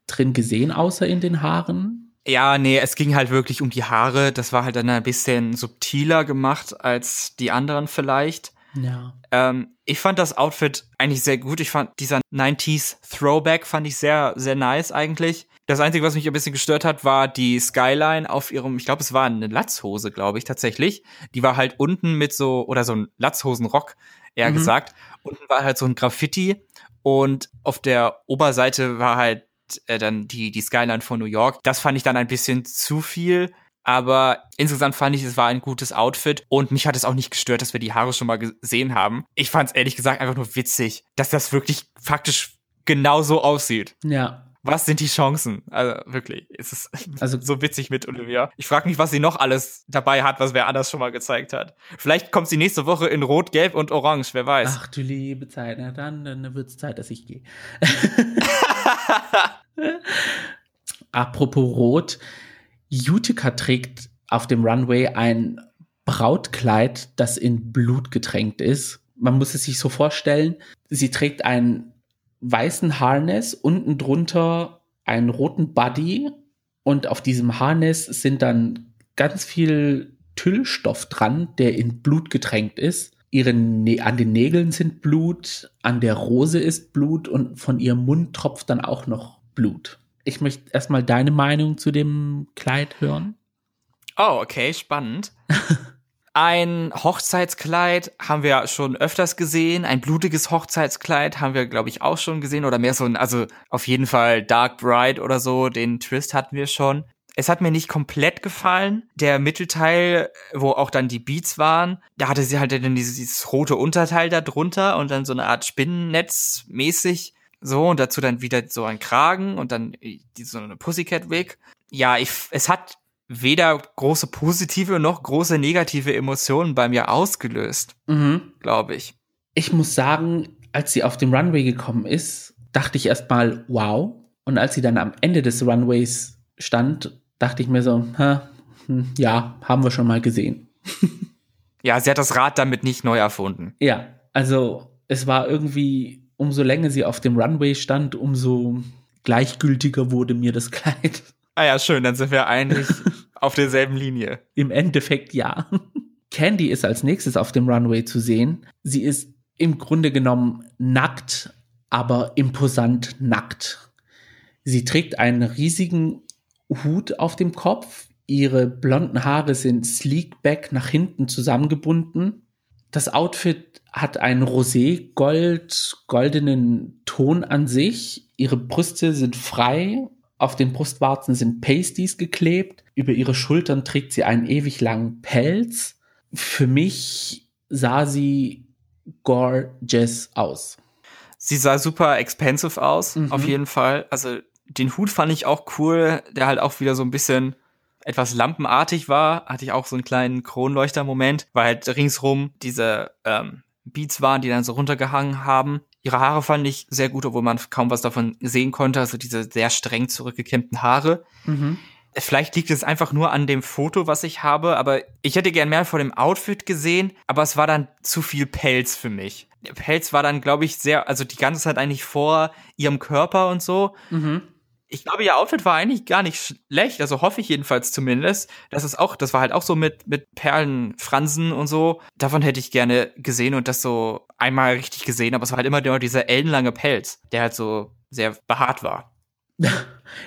drin gesehen, außer in den Haaren? Ja, nee, es ging halt wirklich um die Haare. Das war halt dann ein bisschen subtiler gemacht als die anderen vielleicht. Ja. Ähm, ich fand das Outfit eigentlich sehr gut. Ich fand dieser 90s Throwback fand ich sehr, sehr nice eigentlich. Das Einzige, was mich ein bisschen gestört hat, war die Skyline auf ihrem, ich glaube, es war eine Latzhose, glaube ich, tatsächlich. Die war halt unten mit so, oder so ein Latzhosenrock, eher mhm. gesagt. Unten war halt so ein Graffiti und auf der Oberseite war halt äh, dann die, die Skyline von New York. Das fand ich dann ein bisschen zu viel. Aber insgesamt fand ich, es war ein gutes Outfit und mich hat es auch nicht gestört, dass wir die Haare schon mal gesehen haben. Ich fand es ehrlich gesagt einfach nur witzig, dass das wirklich faktisch genau so aussieht. Ja. Was sind die Chancen? Also wirklich, es ist also, so witzig mit Olivia. Ich frage mich, was sie noch alles dabei hat, was wer anders schon mal gezeigt hat. Vielleicht kommt sie nächste Woche in Rot, Gelb und Orange, wer weiß. Ach du liebe Zeit, na dann, dann wird es Zeit, dass ich gehe. Apropos Rot, Utica trägt auf dem Runway ein Brautkleid, das in Blut getränkt ist. Man muss es sich so vorstellen, sie trägt einen weißen Harness, unten drunter einen roten Buddy und auf diesem Harness sind dann ganz viel Tüllstoff dran, der in Blut getränkt ist. Ihre an den Nägeln sind Blut, an der Rose ist Blut und von ihrem Mund tropft dann auch noch Blut. Ich möchte erstmal deine Meinung zu dem Kleid hören. Oh, okay, spannend. Ein Hochzeitskleid haben wir schon öfters gesehen. Ein blutiges Hochzeitskleid haben wir, glaube ich, auch schon gesehen. Oder mehr so ein, also auf jeden Fall Dark Bride oder so. Den Twist hatten wir schon. Es hat mir nicht komplett gefallen. Der Mittelteil, wo auch dann die Beats waren, da hatte sie halt dann dieses, dieses rote Unterteil da drunter und dann so eine Art Spinnennetz mäßig. So, und dazu dann wieder so ein Kragen und dann so eine Pussycat Wig. Ja, ich, es hat weder große positive noch große negative Emotionen bei mir ausgelöst, mhm. glaube ich. Ich muss sagen, als sie auf dem Runway gekommen ist, dachte ich erstmal, wow. Und als sie dann am Ende des Runways stand, dachte ich mir so, hm, ja, haben wir schon mal gesehen. ja, sie hat das Rad damit nicht neu erfunden. Ja, also es war irgendwie, umso länger sie auf dem Runway stand, umso gleichgültiger wurde mir das Kleid. Ah ja, schön, dann sind wir eigentlich auf derselben Linie. Im Endeffekt ja. Candy ist als nächstes auf dem Runway zu sehen. Sie ist im Grunde genommen nackt, aber imposant nackt. Sie trägt einen riesigen Hut auf dem Kopf. Ihre blonden Haare sind sleek back nach hinten zusammengebunden. Das Outfit hat einen rosé-gold, goldenen Ton an sich. Ihre Brüste sind frei auf den Brustwarzen sind Pasties geklebt. Über ihre Schultern trägt sie einen ewig langen Pelz. Für mich sah sie gorgeous aus. Sie sah super expensive aus, mhm. auf jeden Fall. Also den Hut fand ich auch cool, der halt auch wieder so ein bisschen etwas lampenartig war. Hatte ich auch so einen kleinen Kronleuchter-Moment, weil halt ringsrum diese ähm, Beats waren, die dann so runtergehangen haben. Ihre Haare fand ich sehr gut, obwohl man kaum was davon sehen konnte. Also diese sehr streng zurückgekämmten Haare. Mhm. Vielleicht liegt es einfach nur an dem Foto, was ich habe, aber ich hätte gern mehr von dem Outfit gesehen, aber es war dann zu viel Pelz für mich. Der Pelz war dann, glaube ich, sehr, also die ganze Zeit eigentlich vor ihrem Körper und so. Mhm. Ich glaube, ihr Outfit war eigentlich gar nicht schlecht, also hoffe ich jedenfalls zumindest. Das ist auch, das war halt auch so mit, mit Perlenfransen und so. Davon hätte ich gerne gesehen und das so einmal richtig gesehen, aber es war halt immer nur dieser ellenlange Pelz, der halt so sehr behaart war.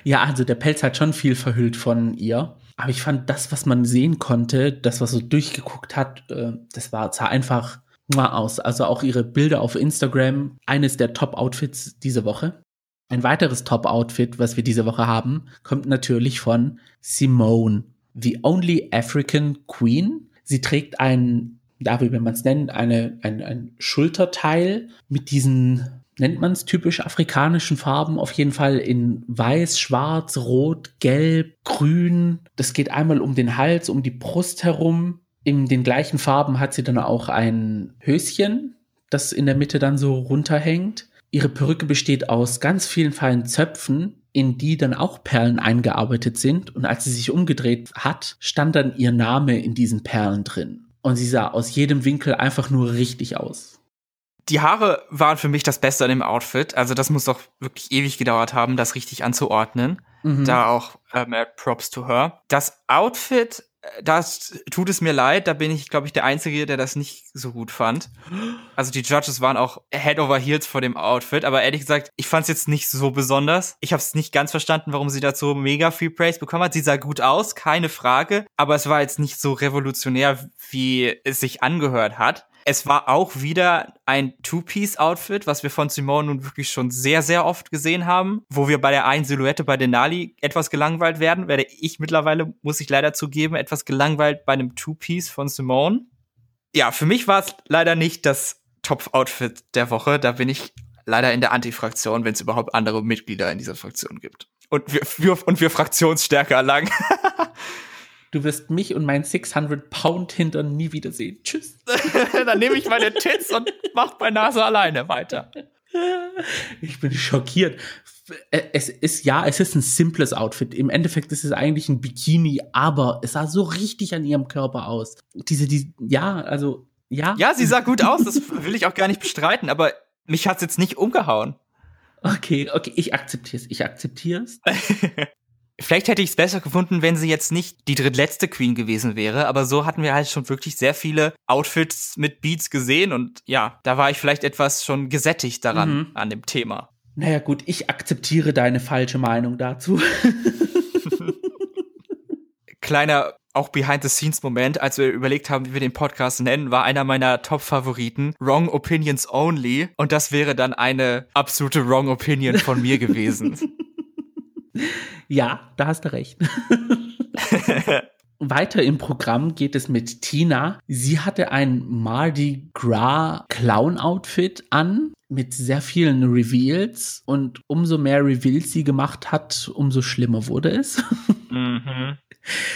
Ja, also der Pelz hat schon viel verhüllt von ihr. Aber ich fand das, was man sehen konnte, das, was so durchgeguckt hat, äh, das war, sah einfach aus. Also auch ihre Bilder auf Instagram, eines der Top-Outfits diese Woche. Ein weiteres Top-Outfit, was wir diese Woche haben, kommt natürlich von Simone, the only African Queen. Sie trägt ein, da wie man es nennt, eine, ein, ein Schulterteil mit diesen, nennt man es typisch afrikanischen Farben, auf jeden Fall in weiß, schwarz, rot, gelb, grün. Das geht einmal um den Hals, um die Brust herum. In den gleichen Farben hat sie dann auch ein Höschen, das in der Mitte dann so runterhängt. Ihre Perücke besteht aus ganz vielen feinen Zöpfen, in die dann auch Perlen eingearbeitet sind. Und als sie sich umgedreht hat, stand dann ihr Name in diesen Perlen drin. Und sie sah aus jedem Winkel einfach nur richtig aus. Die Haare waren für mich das Beste an dem Outfit. Also das muss doch wirklich ewig gedauert haben, das richtig anzuordnen. Mhm. Da auch äh, mehr Props to her. Das Outfit das tut es mir leid, da bin ich, glaube ich, der Einzige, der das nicht so gut fand. Also die Judges waren auch head over heels vor dem Outfit, aber ehrlich gesagt, ich fand es jetzt nicht so besonders. Ich habe es nicht ganz verstanden, warum sie dazu mega viel Praise bekommen hat. Sie sah gut aus, keine Frage, aber es war jetzt nicht so revolutionär, wie es sich angehört hat. Es war auch wieder ein Two-Piece-Outfit, was wir von Simone nun wirklich schon sehr, sehr oft gesehen haben, wo wir bei der einen Silhouette bei Denali etwas gelangweilt werden, werde ich mittlerweile, muss ich leider zugeben, etwas gelangweilt bei einem Two-Piece von Simone. Ja, für mich war es leider nicht das Top-Outfit der Woche. Da bin ich leider in der Anti-Fraktion, wenn es überhaupt andere Mitglieder in dieser Fraktion gibt. Und wir, wir, und wir Fraktionsstärke erlangen. Du wirst mich und mein 600 Pound Hintern nie wiedersehen. Tschüss. Dann nehme ich meine Tits und mach bei Nase alleine weiter. Ich bin schockiert. Äh, es ist ja, es ist ein simples Outfit. Im Endeffekt ist es eigentlich ein Bikini, aber es sah so richtig an ihrem Körper aus. Diese, die, ja, also, ja. Ja, sie sah gut aus, das will ich auch gar nicht bestreiten, aber mich hat's jetzt nicht umgehauen. Okay, okay, ich akzeptiere es, ich akzeptiere es. Vielleicht hätte ich es besser gefunden, wenn sie jetzt nicht die drittletzte Queen gewesen wäre, aber so hatten wir halt schon wirklich sehr viele Outfits mit Beats gesehen und ja, da war ich vielleicht etwas schon gesättigt daran, mhm. an dem Thema. Naja gut, ich akzeptiere deine falsche Meinung dazu. Kleiner auch Behind-the-Scenes-Moment, als wir überlegt haben, wie wir den Podcast nennen, war einer meiner Top-Favoriten, Wrong Opinions Only. Und das wäre dann eine absolute Wrong Opinion von mir gewesen. Ja, da hast du recht. Weiter im Programm geht es mit Tina. Sie hatte ein Mardi Gras Clown Outfit an mit sehr vielen Reveals und umso mehr Reveals sie gemacht hat, umso schlimmer wurde es. Mhm.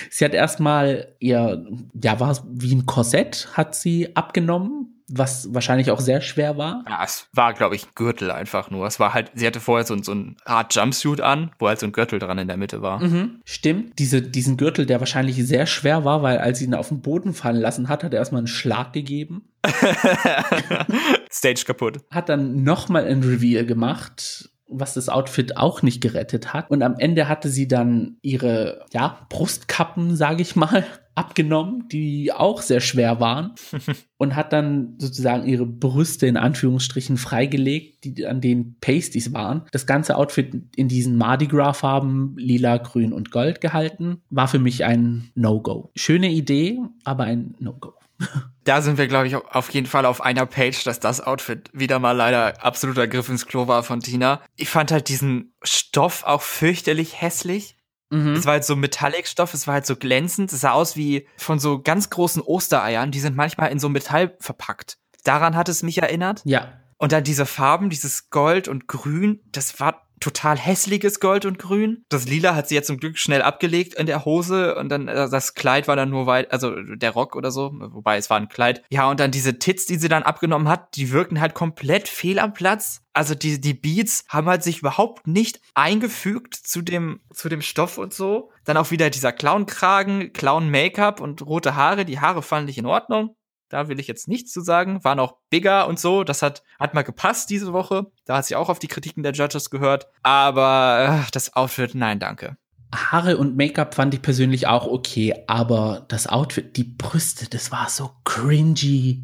Sie hat erstmal ihr, ja, war wie ein Korsett, hat sie abgenommen was wahrscheinlich auch sehr schwer war. Ja, es war, glaube ich, ein Gürtel einfach nur. Es war halt, sie hatte vorher so, so eine Art Jumpsuit an, wo halt so ein Gürtel dran in der Mitte war. Mhm, stimmt. Diese, diesen Gürtel, der wahrscheinlich sehr schwer war, weil als sie ihn auf den Boden fallen lassen hat, hat er erstmal einen Schlag gegeben. Stage kaputt. Hat dann nochmal ein Reveal gemacht was das Outfit auch nicht gerettet hat. Und am Ende hatte sie dann ihre, ja, Brustkappen, sage ich mal, abgenommen, die auch sehr schwer waren und hat dann sozusagen ihre Brüste in Anführungsstrichen freigelegt, die an den Pasties waren. Das ganze Outfit in diesen Mardi Gras Farben, lila, grün und gold gehalten, war für mich ein No-Go. Schöne Idee, aber ein No-Go. Da sind wir, glaube ich, auf jeden Fall auf einer Page, dass das Outfit wieder mal leider absoluter Griff ins Klo war von Tina. Ich fand halt diesen Stoff auch fürchterlich hässlich. Mhm. Es war halt so Metallic-Stoff, es war halt so glänzend. Es sah aus wie von so ganz großen Ostereiern, die sind manchmal in so Metall verpackt. Daran hat es mich erinnert. Ja. Und dann diese Farben, dieses Gold und Grün, das war total hässliches Gold und Grün. Das Lila hat sie jetzt zum Glück schnell abgelegt in der Hose und dann äh, das Kleid war dann nur weit, also der Rock oder so, wobei es war ein Kleid. Ja, und dann diese Tits, die sie dann abgenommen hat, die wirken halt komplett fehl am Platz. Also die, die Beats haben halt sich überhaupt nicht eingefügt zu dem, zu dem Stoff und so. Dann auch wieder dieser Clown-Kragen, Clown-Make-up und rote Haare. Die Haare fand ich in Ordnung. Da will ich jetzt nichts zu sagen. Waren auch bigger und so. Das hat, hat mal gepasst diese Woche. Da hat sie auch auf die Kritiken der Judges gehört. Aber äh, das Outfit, nein, danke. Haare und Make-up fand ich persönlich auch okay, aber das Outfit, die Brüste, das war so cringy.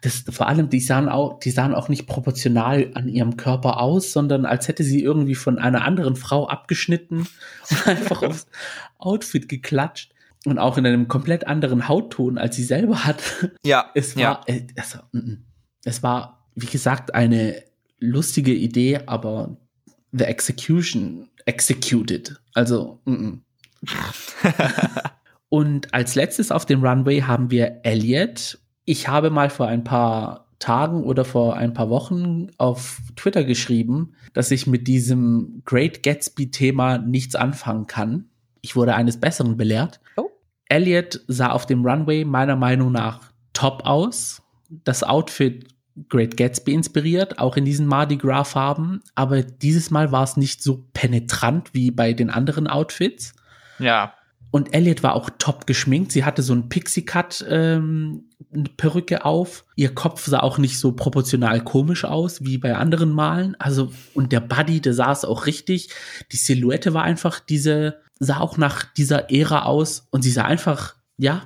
Das, vor allem, die sahen auch, die sahen auch nicht proportional an ihrem Körper aus, sondern als hätte sie irgendwie von einer anderen Frau abgeschnitten und einfach aufs Outfit geklatscht und auch in einem komplett anderen Hautton, als sie selber hat. Ja. Es war, ja. äh, also, mm, mm. es war, wie gesagt, eine lustige Idee, aber the execution executed. Also, mm, mm. und als letztes auf dem Runway haben wir Elliot. Ich habe mal vor ein paar Tagen oder vor ein paar Wochen auf Twitter geschrieben, dass ich mit diesem Great Gatsby-Thema nichts anfangen kann. Ich wurde eines Besseren belehrt. Oh. Elliot sah auf dem Runway meiner Meinung nach top aus. Das Outfit Great Gatsby inspiriert, auch in diesen Mardi Gras Farben. Aber dieses Mal war es nicht so penetrant wie bei den anderen Outfits. Ja. Und Elliot war auch top geschminkt. Sie hatte so einen Pixie-Cut ähm, eine Perücke auf. Ihr Kopf sah auch nicht so proportional komisch aus wie bei anderen Malen. Also, und der Buddy, der saß auch richtig. Die Silhouette war einfach diese, sah auch nach dieser Ära aus und sie sah einfach, ja,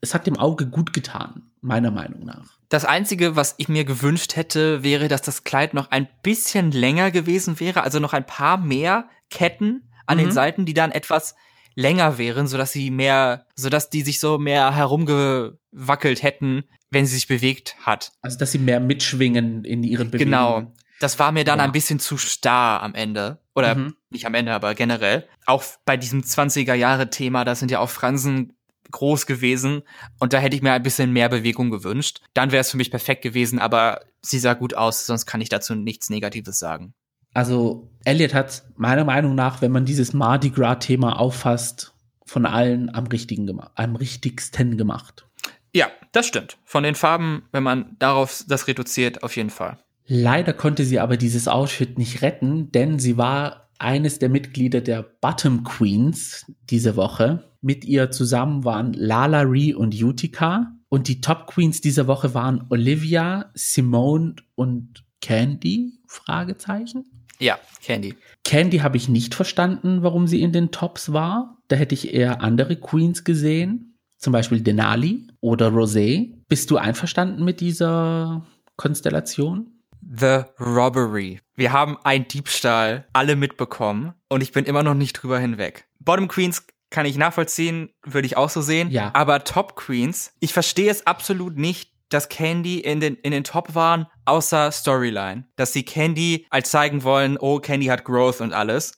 es hat dem Auge gut getan, meiner Meinung nach. Das Einzige, was ich mir gewünscht hätte, wäre, dass das Kleid noch ein bisschen länger gewesen wäre, also noch ein paar mehr Ketten an Mhm. den Seiten, die dann etwas länger wären, sodass sie mehr, sodass die sich so mehr herumgewackelt hätten, wenn sie sich bewegt hat. Also, dass sie mehr mitschwingen in ihren Bewegungen. Genau. Das war mir dann Ja. ein bisschen zu starr am Ende. Oder Mhm. nicht am Ende, aber generell. Auch bei diesem 20er Jahre Thema, da sind ja auch Fransen groß gewesen und da hätte ich mir ein bisschen mehr Bewegung gewünscht. Dann wäre es für mich perfekt gewesen, aber sie sah gut aus, sonst kann ich dazu nichts Negatives sagen. Also, Elliot hat meiner Meinung nach, wenn man dieses Mardi Gras-Thema auffasst, von allen am richtigen gemacht, am richtigsten gemacht. Ja, das stimmt. Von den Farben, wenn man darauf das reduziert, auf jeden Fall. Leider konnte sie aber dieses Outfit nicht retten, denn sie war eines der Mitglieder der Bottom Queens diese Woche. Mit ihr zusammen waren Lala Ree und Utica. Und die Top Queens dieser Woche waren Olivia, Simone und Candy? Fragezeichen. Ja, Candy. Candy habe ich nicht verstanden, warum sie in den Tops war. Da hätte ich eher andere Queens gesehen. Zum Beispiel Denali oder Rosé. Bist du einverstanden mit dieser Konstellation? The Robbery. Wir haben einen Diebstahl alle mitbekommen und ich bin immer noch nicht drüber hinweg. Bottom Queens kann ich nachvollziehen, würde ich auch so sehen. Ja. Aber Top Queens, ich verstehe es absolut nicht, dass Candy in den, in den Top waren, außer Storyline. Dass sie Candy als zeigen wollen, oh, Candy hat Growth und alles.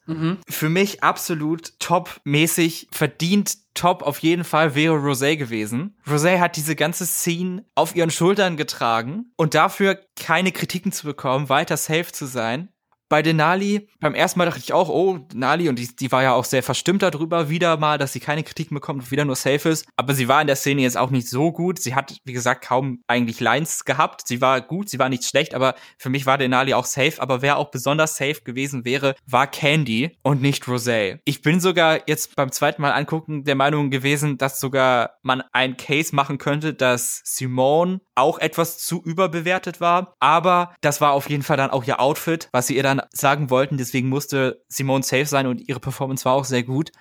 Für mich absolut top-mäßig verdient top auf jeden Fall wäre Rosé gewesen. Rosé hat diese ganze Scene auf ihren Schultern getragen und dafür keine Kritiken zu bekommen, weiter safe zu sein. Bei Denali, beim ersten Mal dachte ich auch, oh, Denali, und die, die war ja auch sehr verstimmt darüber, wieder mal, dass sie keine Kritiken bekommt und wieder nur safe ist. Aber sie war in der Szene jetzt auch nicht so gut. Sie hat, wie gesagt, kaum eigentlich Lines gehabt. Sie war gut, sie war nicht schlecht, aber für mich war Denali auch safe. Aber wer auch besonders safe gewesen wäre, war Candy und nicht Rosé. Ich bin sogar jetzt beim zweiten Mal angucken der Meinung gewesen, dass sogar man ein Case machen könnte, dass Simone auch etwas zu überbewertet war. Aber das war auf jeden Fall dann auch ihr Outfit, was sie ihr dann sagen wollten. Deswegen musste Simone safe sein und ihre Performance war auch sehr gut.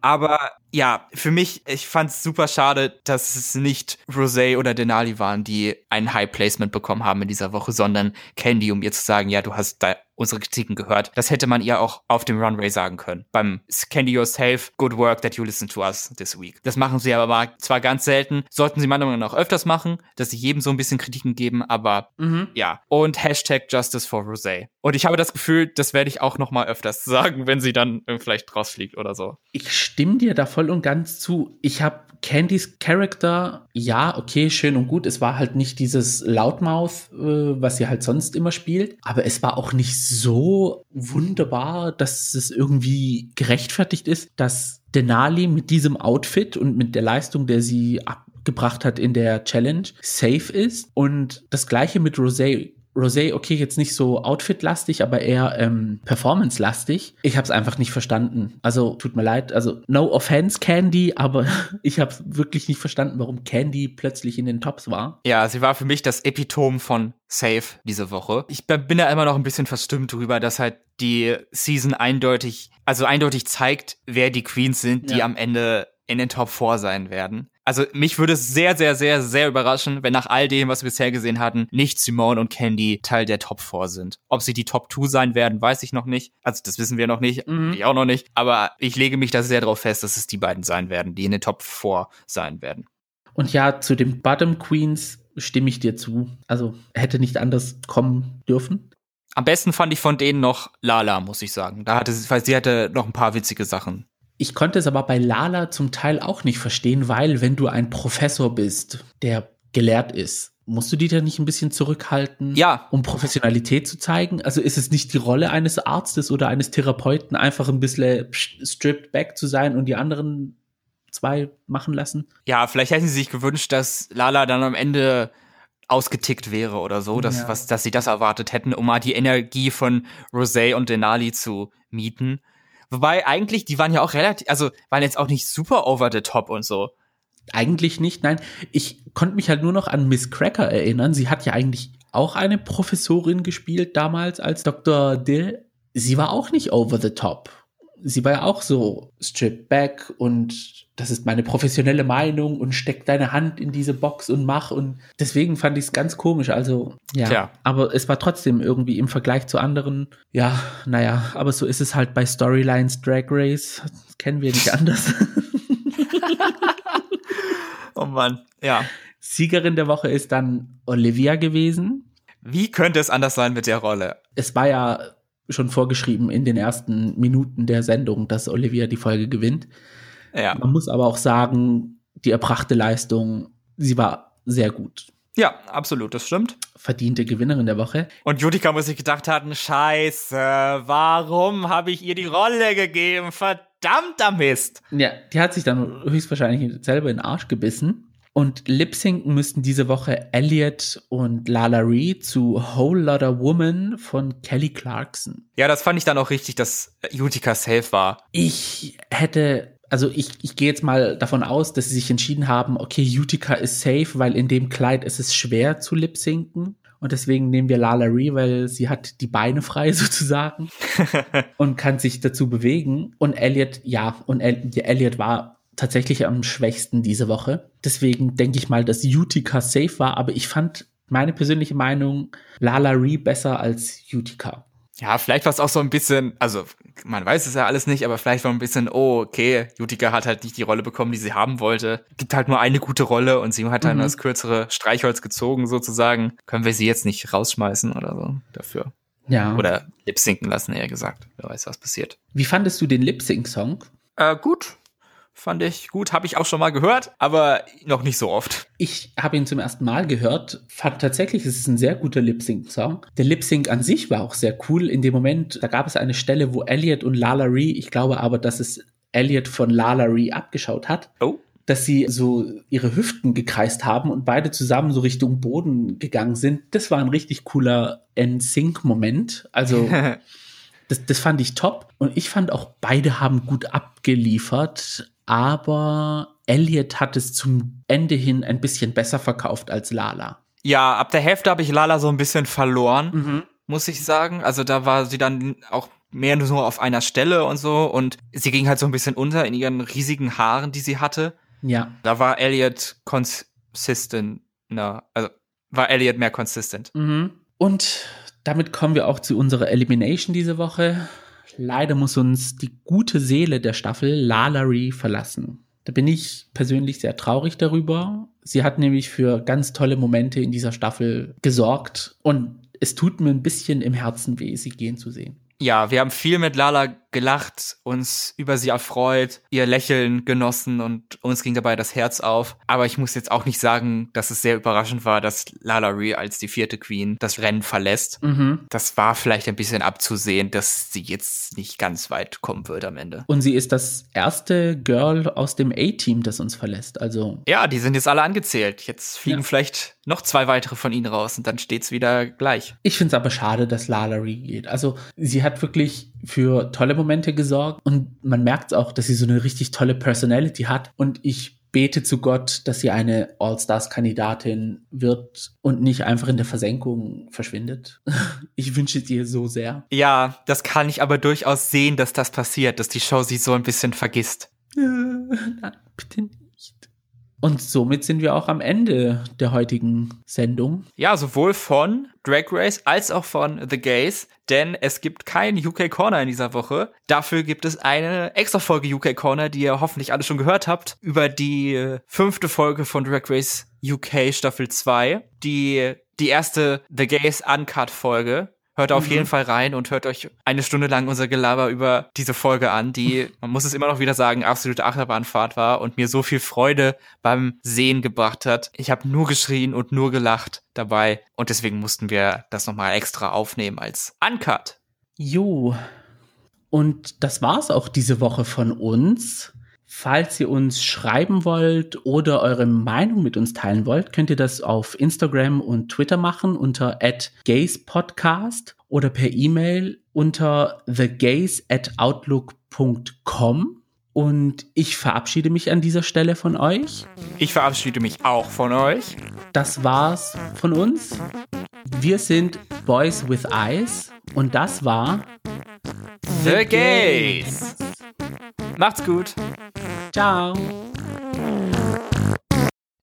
Aber ja, für mich, ich fand es super schade, dass es nicht Rosé oder Denali waren, die ein High Placement bekommen haben in dieser Woche, sondern Candy, um ihr zu sagen, ja, du hast da unsere Kritiken gehört. Das hätte man ihr auch auf dem Runway sagen können. Beim Candy Yourself, good work that you listen to us this week. Das machen sie aber mal zwar ganz selten, sollten sie meiner Meinung nach öfters machen, dass sie jedem so ein bisschen Kritiken geben, aber ja. Und Hashtag Justice for Rosé. Und ich habe das Gefühl, das werde ich auch noch mal öfters sagen, wenn sie dann vielleicht rausfliegt oder so. Ich stimme dir da voll und ganz zu. Ich habe Candys Charakter, ja, okay, schön und gut. Es war halt nicht dieses Loudmouth, äh, was sie halt sonst immer spielt. Aber es war auch nicht so wunderbar, dass es irgendwie gerechtfertigt ist, dass Denali mit diesem Outfit und mit der Leistung, der sie abgebracht hat in der Challenge, safe ist. Und das gleiche mit Rosé. Rosé, okay, jetzt nicht so outfit-lastig, aber eher ähm, performance-lastig. Ich habe es einfach nicht verstanden. Also tut mir leid, also no offense Candy, aber ich habe wirklich nicht verstanden, warum Candy plötzlich in den Tops war. Ja, sie war für mich das Epitom von Safe diese Woche. Ich bin da immer noch ein bisschen verstimmt drüber, dass halt die Season eindeutig, also eindeutig zeigt, wer die Queens sind, die ja. am Ende in den Top 4 sein werden. Also mich würde es sehr, sehr, sehr, sehr überraschen, wenn nach all dem, was wir bisher gesehen hatten, nicht Simone und Candy Teil der Top 4 sind. Ob sie die Top 2 sein werden, weiß ich noch nicht. Also das wissen wir noch nicht, mhm. ich auch noch nicht. Aber ich lege mich da sehr darauf fest, dass es die beiden sein werden, die in den Top 4 sein werden. Und ja, zu den Bottom Queens stimme ich dir zu. Also hätte nicht anders kommen dürfen. Am besten fand ich von denen noch Lala, muss ich sagen. Da hatte sie, weil sie hatte noch ein paar witzige Sachen. Ich konnte es aber bei Lala zum Teil auch nicht verstehen, weil wenn du ein Professor bist, der gelehrt ist, musst du die da nicht ein bisschen zurückhalten, ja. um Professionalität zu zeigen? Also ist es nicht die Rolle eines Arztes oder eines Therapeuten, einfach ein bisschen stripped back zu sein und die anderen zwei machen lassen? Ja, vielleicht hätten sie sich gewünscht, dass Lala dann am Ende ausgetickt wäre oder so, dass, ja. was, dass sie das erwartet hätten, um mal die Energie von Rosé und Denali zu mieten. Wobei eigentlich, die waren ja auch relativ, also waren jetzt auch nicht super over the top und so. Eigentlich nicht, nein. Ich konnte mich halt nur noch an Miss Cracker erinnern. Sie hat ja eigentlich auch eine Professorin gespielt damals als Dr. Dill. Sie war auch nicht over the top sie war ja auch so strip back und das ist meine professionelle Meinung und steck deine Hand in diese Box und mach und deswegen fand ich es ganz komisch. Also ja, Tja. aber es war trotzdem irgendwie im Vergleich zu anderen, ja, naja, aber so ist es halt bei Storylines Drag Race. Das kennen wir nicht anders. oh Mann, ja. Siegerin der Woche ist dann Olivia gewesen. Wie könnte es anders sein mit der Rolle? Es war ja schon vorgeschrieben in den ersten Minuten der Sendung, dass Olivia die Folge gewinnt. Ja. Man muss aber auch sagen, die erbrachte Leistung, sie war sehr gut. Ja, absolut, das stimmt. Verdiente Gewinnerin der Woche. Und Jutika muss sich gedacht haben, scheiße, warum habe ich ihr die Rolle gegeben? Verdammter Mist. Ja, die hat sich dann höchstwahrscheinlich selber in den Arsch gebissen. Und lip-sinken müssten diese Woche Elliot und Lala Ree zu Whole Lotta Woman von Kelly Clarkson. Ja, das fand ich dann auch richtig, dass Utica safe war. Ich hätte also ich, ich gehe jetzt mal davon aus, dass sie sich entschieden haben, okay, Utica ist safe, weil in dem Kleid ist es schwer zu lip-sinken. Und deswegen nehmen wir Lala Ree, weil sie hat die Beine frei sozusagen und kann sich dazu bewegen. Und Elliot, ja, und Elliot war tatsächlich am schwächsten diese Woche. Deswegen denke ich mal, dass Utica safe war, aber ich fand meine persönliche Meinung Lala Ree besser als Utica. Ja, vielleicht war es auch so ein bisschen, also man weiß es ja alles nicht, aber vielleicht war ein bisschen, oh, okay, Utica hat halt nicht die Rolle bekommen, die sie haben wollte. Gibt halt nur eine gute Rolle und sie hat dann mhm. das kürzere Streichholz gezogen sozusagen. Können wir sie jetzt nicht rausschmeißen oder so dafür? Ja. Oder lip-sinken lassen, eher gesagt. Wer weiß, was passiert. Wie fandest du den Lip-Sync-Song? Äh, gut fand ich gut, habe ich auch schon mal gehört, aber noch nicht so oft. Ich habe ihn zum ersten Mal gehört, fand tatsächlich, es ist ein sehr guter Lip-Sync-Song. Der Lip-Sync an sich war auch sehr cool. In dem Moment, da gab es eine Stelle, wo Elliot und Lala Ree, ich glaube aber, dass es Elliot von Lala Ree abgeschaut hat. Oh dass sie so ihre Hüften gekreist haben und beide zusammen so Richtung Boden gegangen sind. Das war ein richtig cooler N-Sync-Moment. Also das, das fand ich top. Und ich fand auch, beide haben gut abgeliefert aber Elliot hat es zum Ende hin ein bisschen besser verkauft als Lala. Ja, ab der Hälfte habe ich Lala so ein bisschen verloren, mhm. muss ich sagen. Also da war sie dann auch mehr nur auf einer Stelle und so und sie ging halt so ein bisschen unter in ihren riesigen Haaren, die sie hatte. Ja. Da war Elliot consistent, na, also war Elliot mehr consistent. Mhm. Und damit kommen wir auch zu unserer Elimination diese Woche. Leider muss uns die gute Seele der Staffel, Lalari, verlassen. Da bin ich persönlich sehr traurig darüber. Sie hat nämlich für ganz tolle Momente in dieser Staffel gesorgt und es tut mir ein bisschen im Herzen weh, sie gehen zu sehen. Ja, wir haben viel mit Lala gelacht, uns über sie erfreut, ihr Lächeln genossen und uns ging dabei das Herz auf. Aber ich muss jetzt auch nicht sagen, dass es sehr überraschend war, dass Lala Ree als die vierte Queen das Rennen verlässt. Mhm. Das war vielleicht ein bisschen abzusehen, dass sie jetzt nicht ganz weit kommen wird am Ende. Und sie ist das erste Girl aus dem A-Team, das uns verlässt. Also ja, die sind jetzt alle angezählt. Jetzt fliegen ja. vielleicht noch zwei weitere von ihnen raus und dann steht's wieder gleich. Ich finde es aber schade, dass Lalaurie geht. Also sie hat wirklich für tolle Momente gesorgt und man merkt auch, dass sie so eine richtig tolle Personality hat und ich bete zu Gott, dass sie eine All-Stars-Kandidatin wird und nicht einfach in der Versenkung verschwindet. Ich wünsche es ihr so sehr. Ja, das kann ich aber durchaus sehen, dass das passiert, dass die Show sie so ein bisschen vergisst. Nein, bitte nicht. Und somit sind wir auch am Ende der heutigen Sendung. Ja, sowohl von Drag Race als auch von The Gays, denn es gibt keinen UK Corner in dieser Woche. Dafür gibt es eine extra Folge UK Corner, die ihr hoffentlich alle schon gehört habt, über die äh, fünfte Folge von Drag Race UK Staffel 2, die die erste The Gays Uncut Folge. Hört auf Mhm. jeden Fall rein und hört euch eine Stunde lang unser Gelaber über diese Folge an, die, man muss es immer noch wieder sagen, absolute Achterbahnfahrt war und mir so viel Freude beim Sehen gebracht hat. Ich habe nur geschrien und nur gelacht dabei und deswegen mussten wir das nochmal extra aufnehmen als Uncut. Jo. Und das war's auch diese Woche von uns. Falls ihr uns schreiben wollt oder eure Meinung mit uns teilen wollt, könnt ihr das auf Instagram und Twitter machen unter @gayspodcast oder per E-Mail unter thegays@outlook.com. Und ich verabschiede mich an dieser Stelle von euch. Ich verabschiede mich auch von euch. Das war's von uns. Wir sind Boys with Eyes und das war The Gays. Macht's gut. Ciao.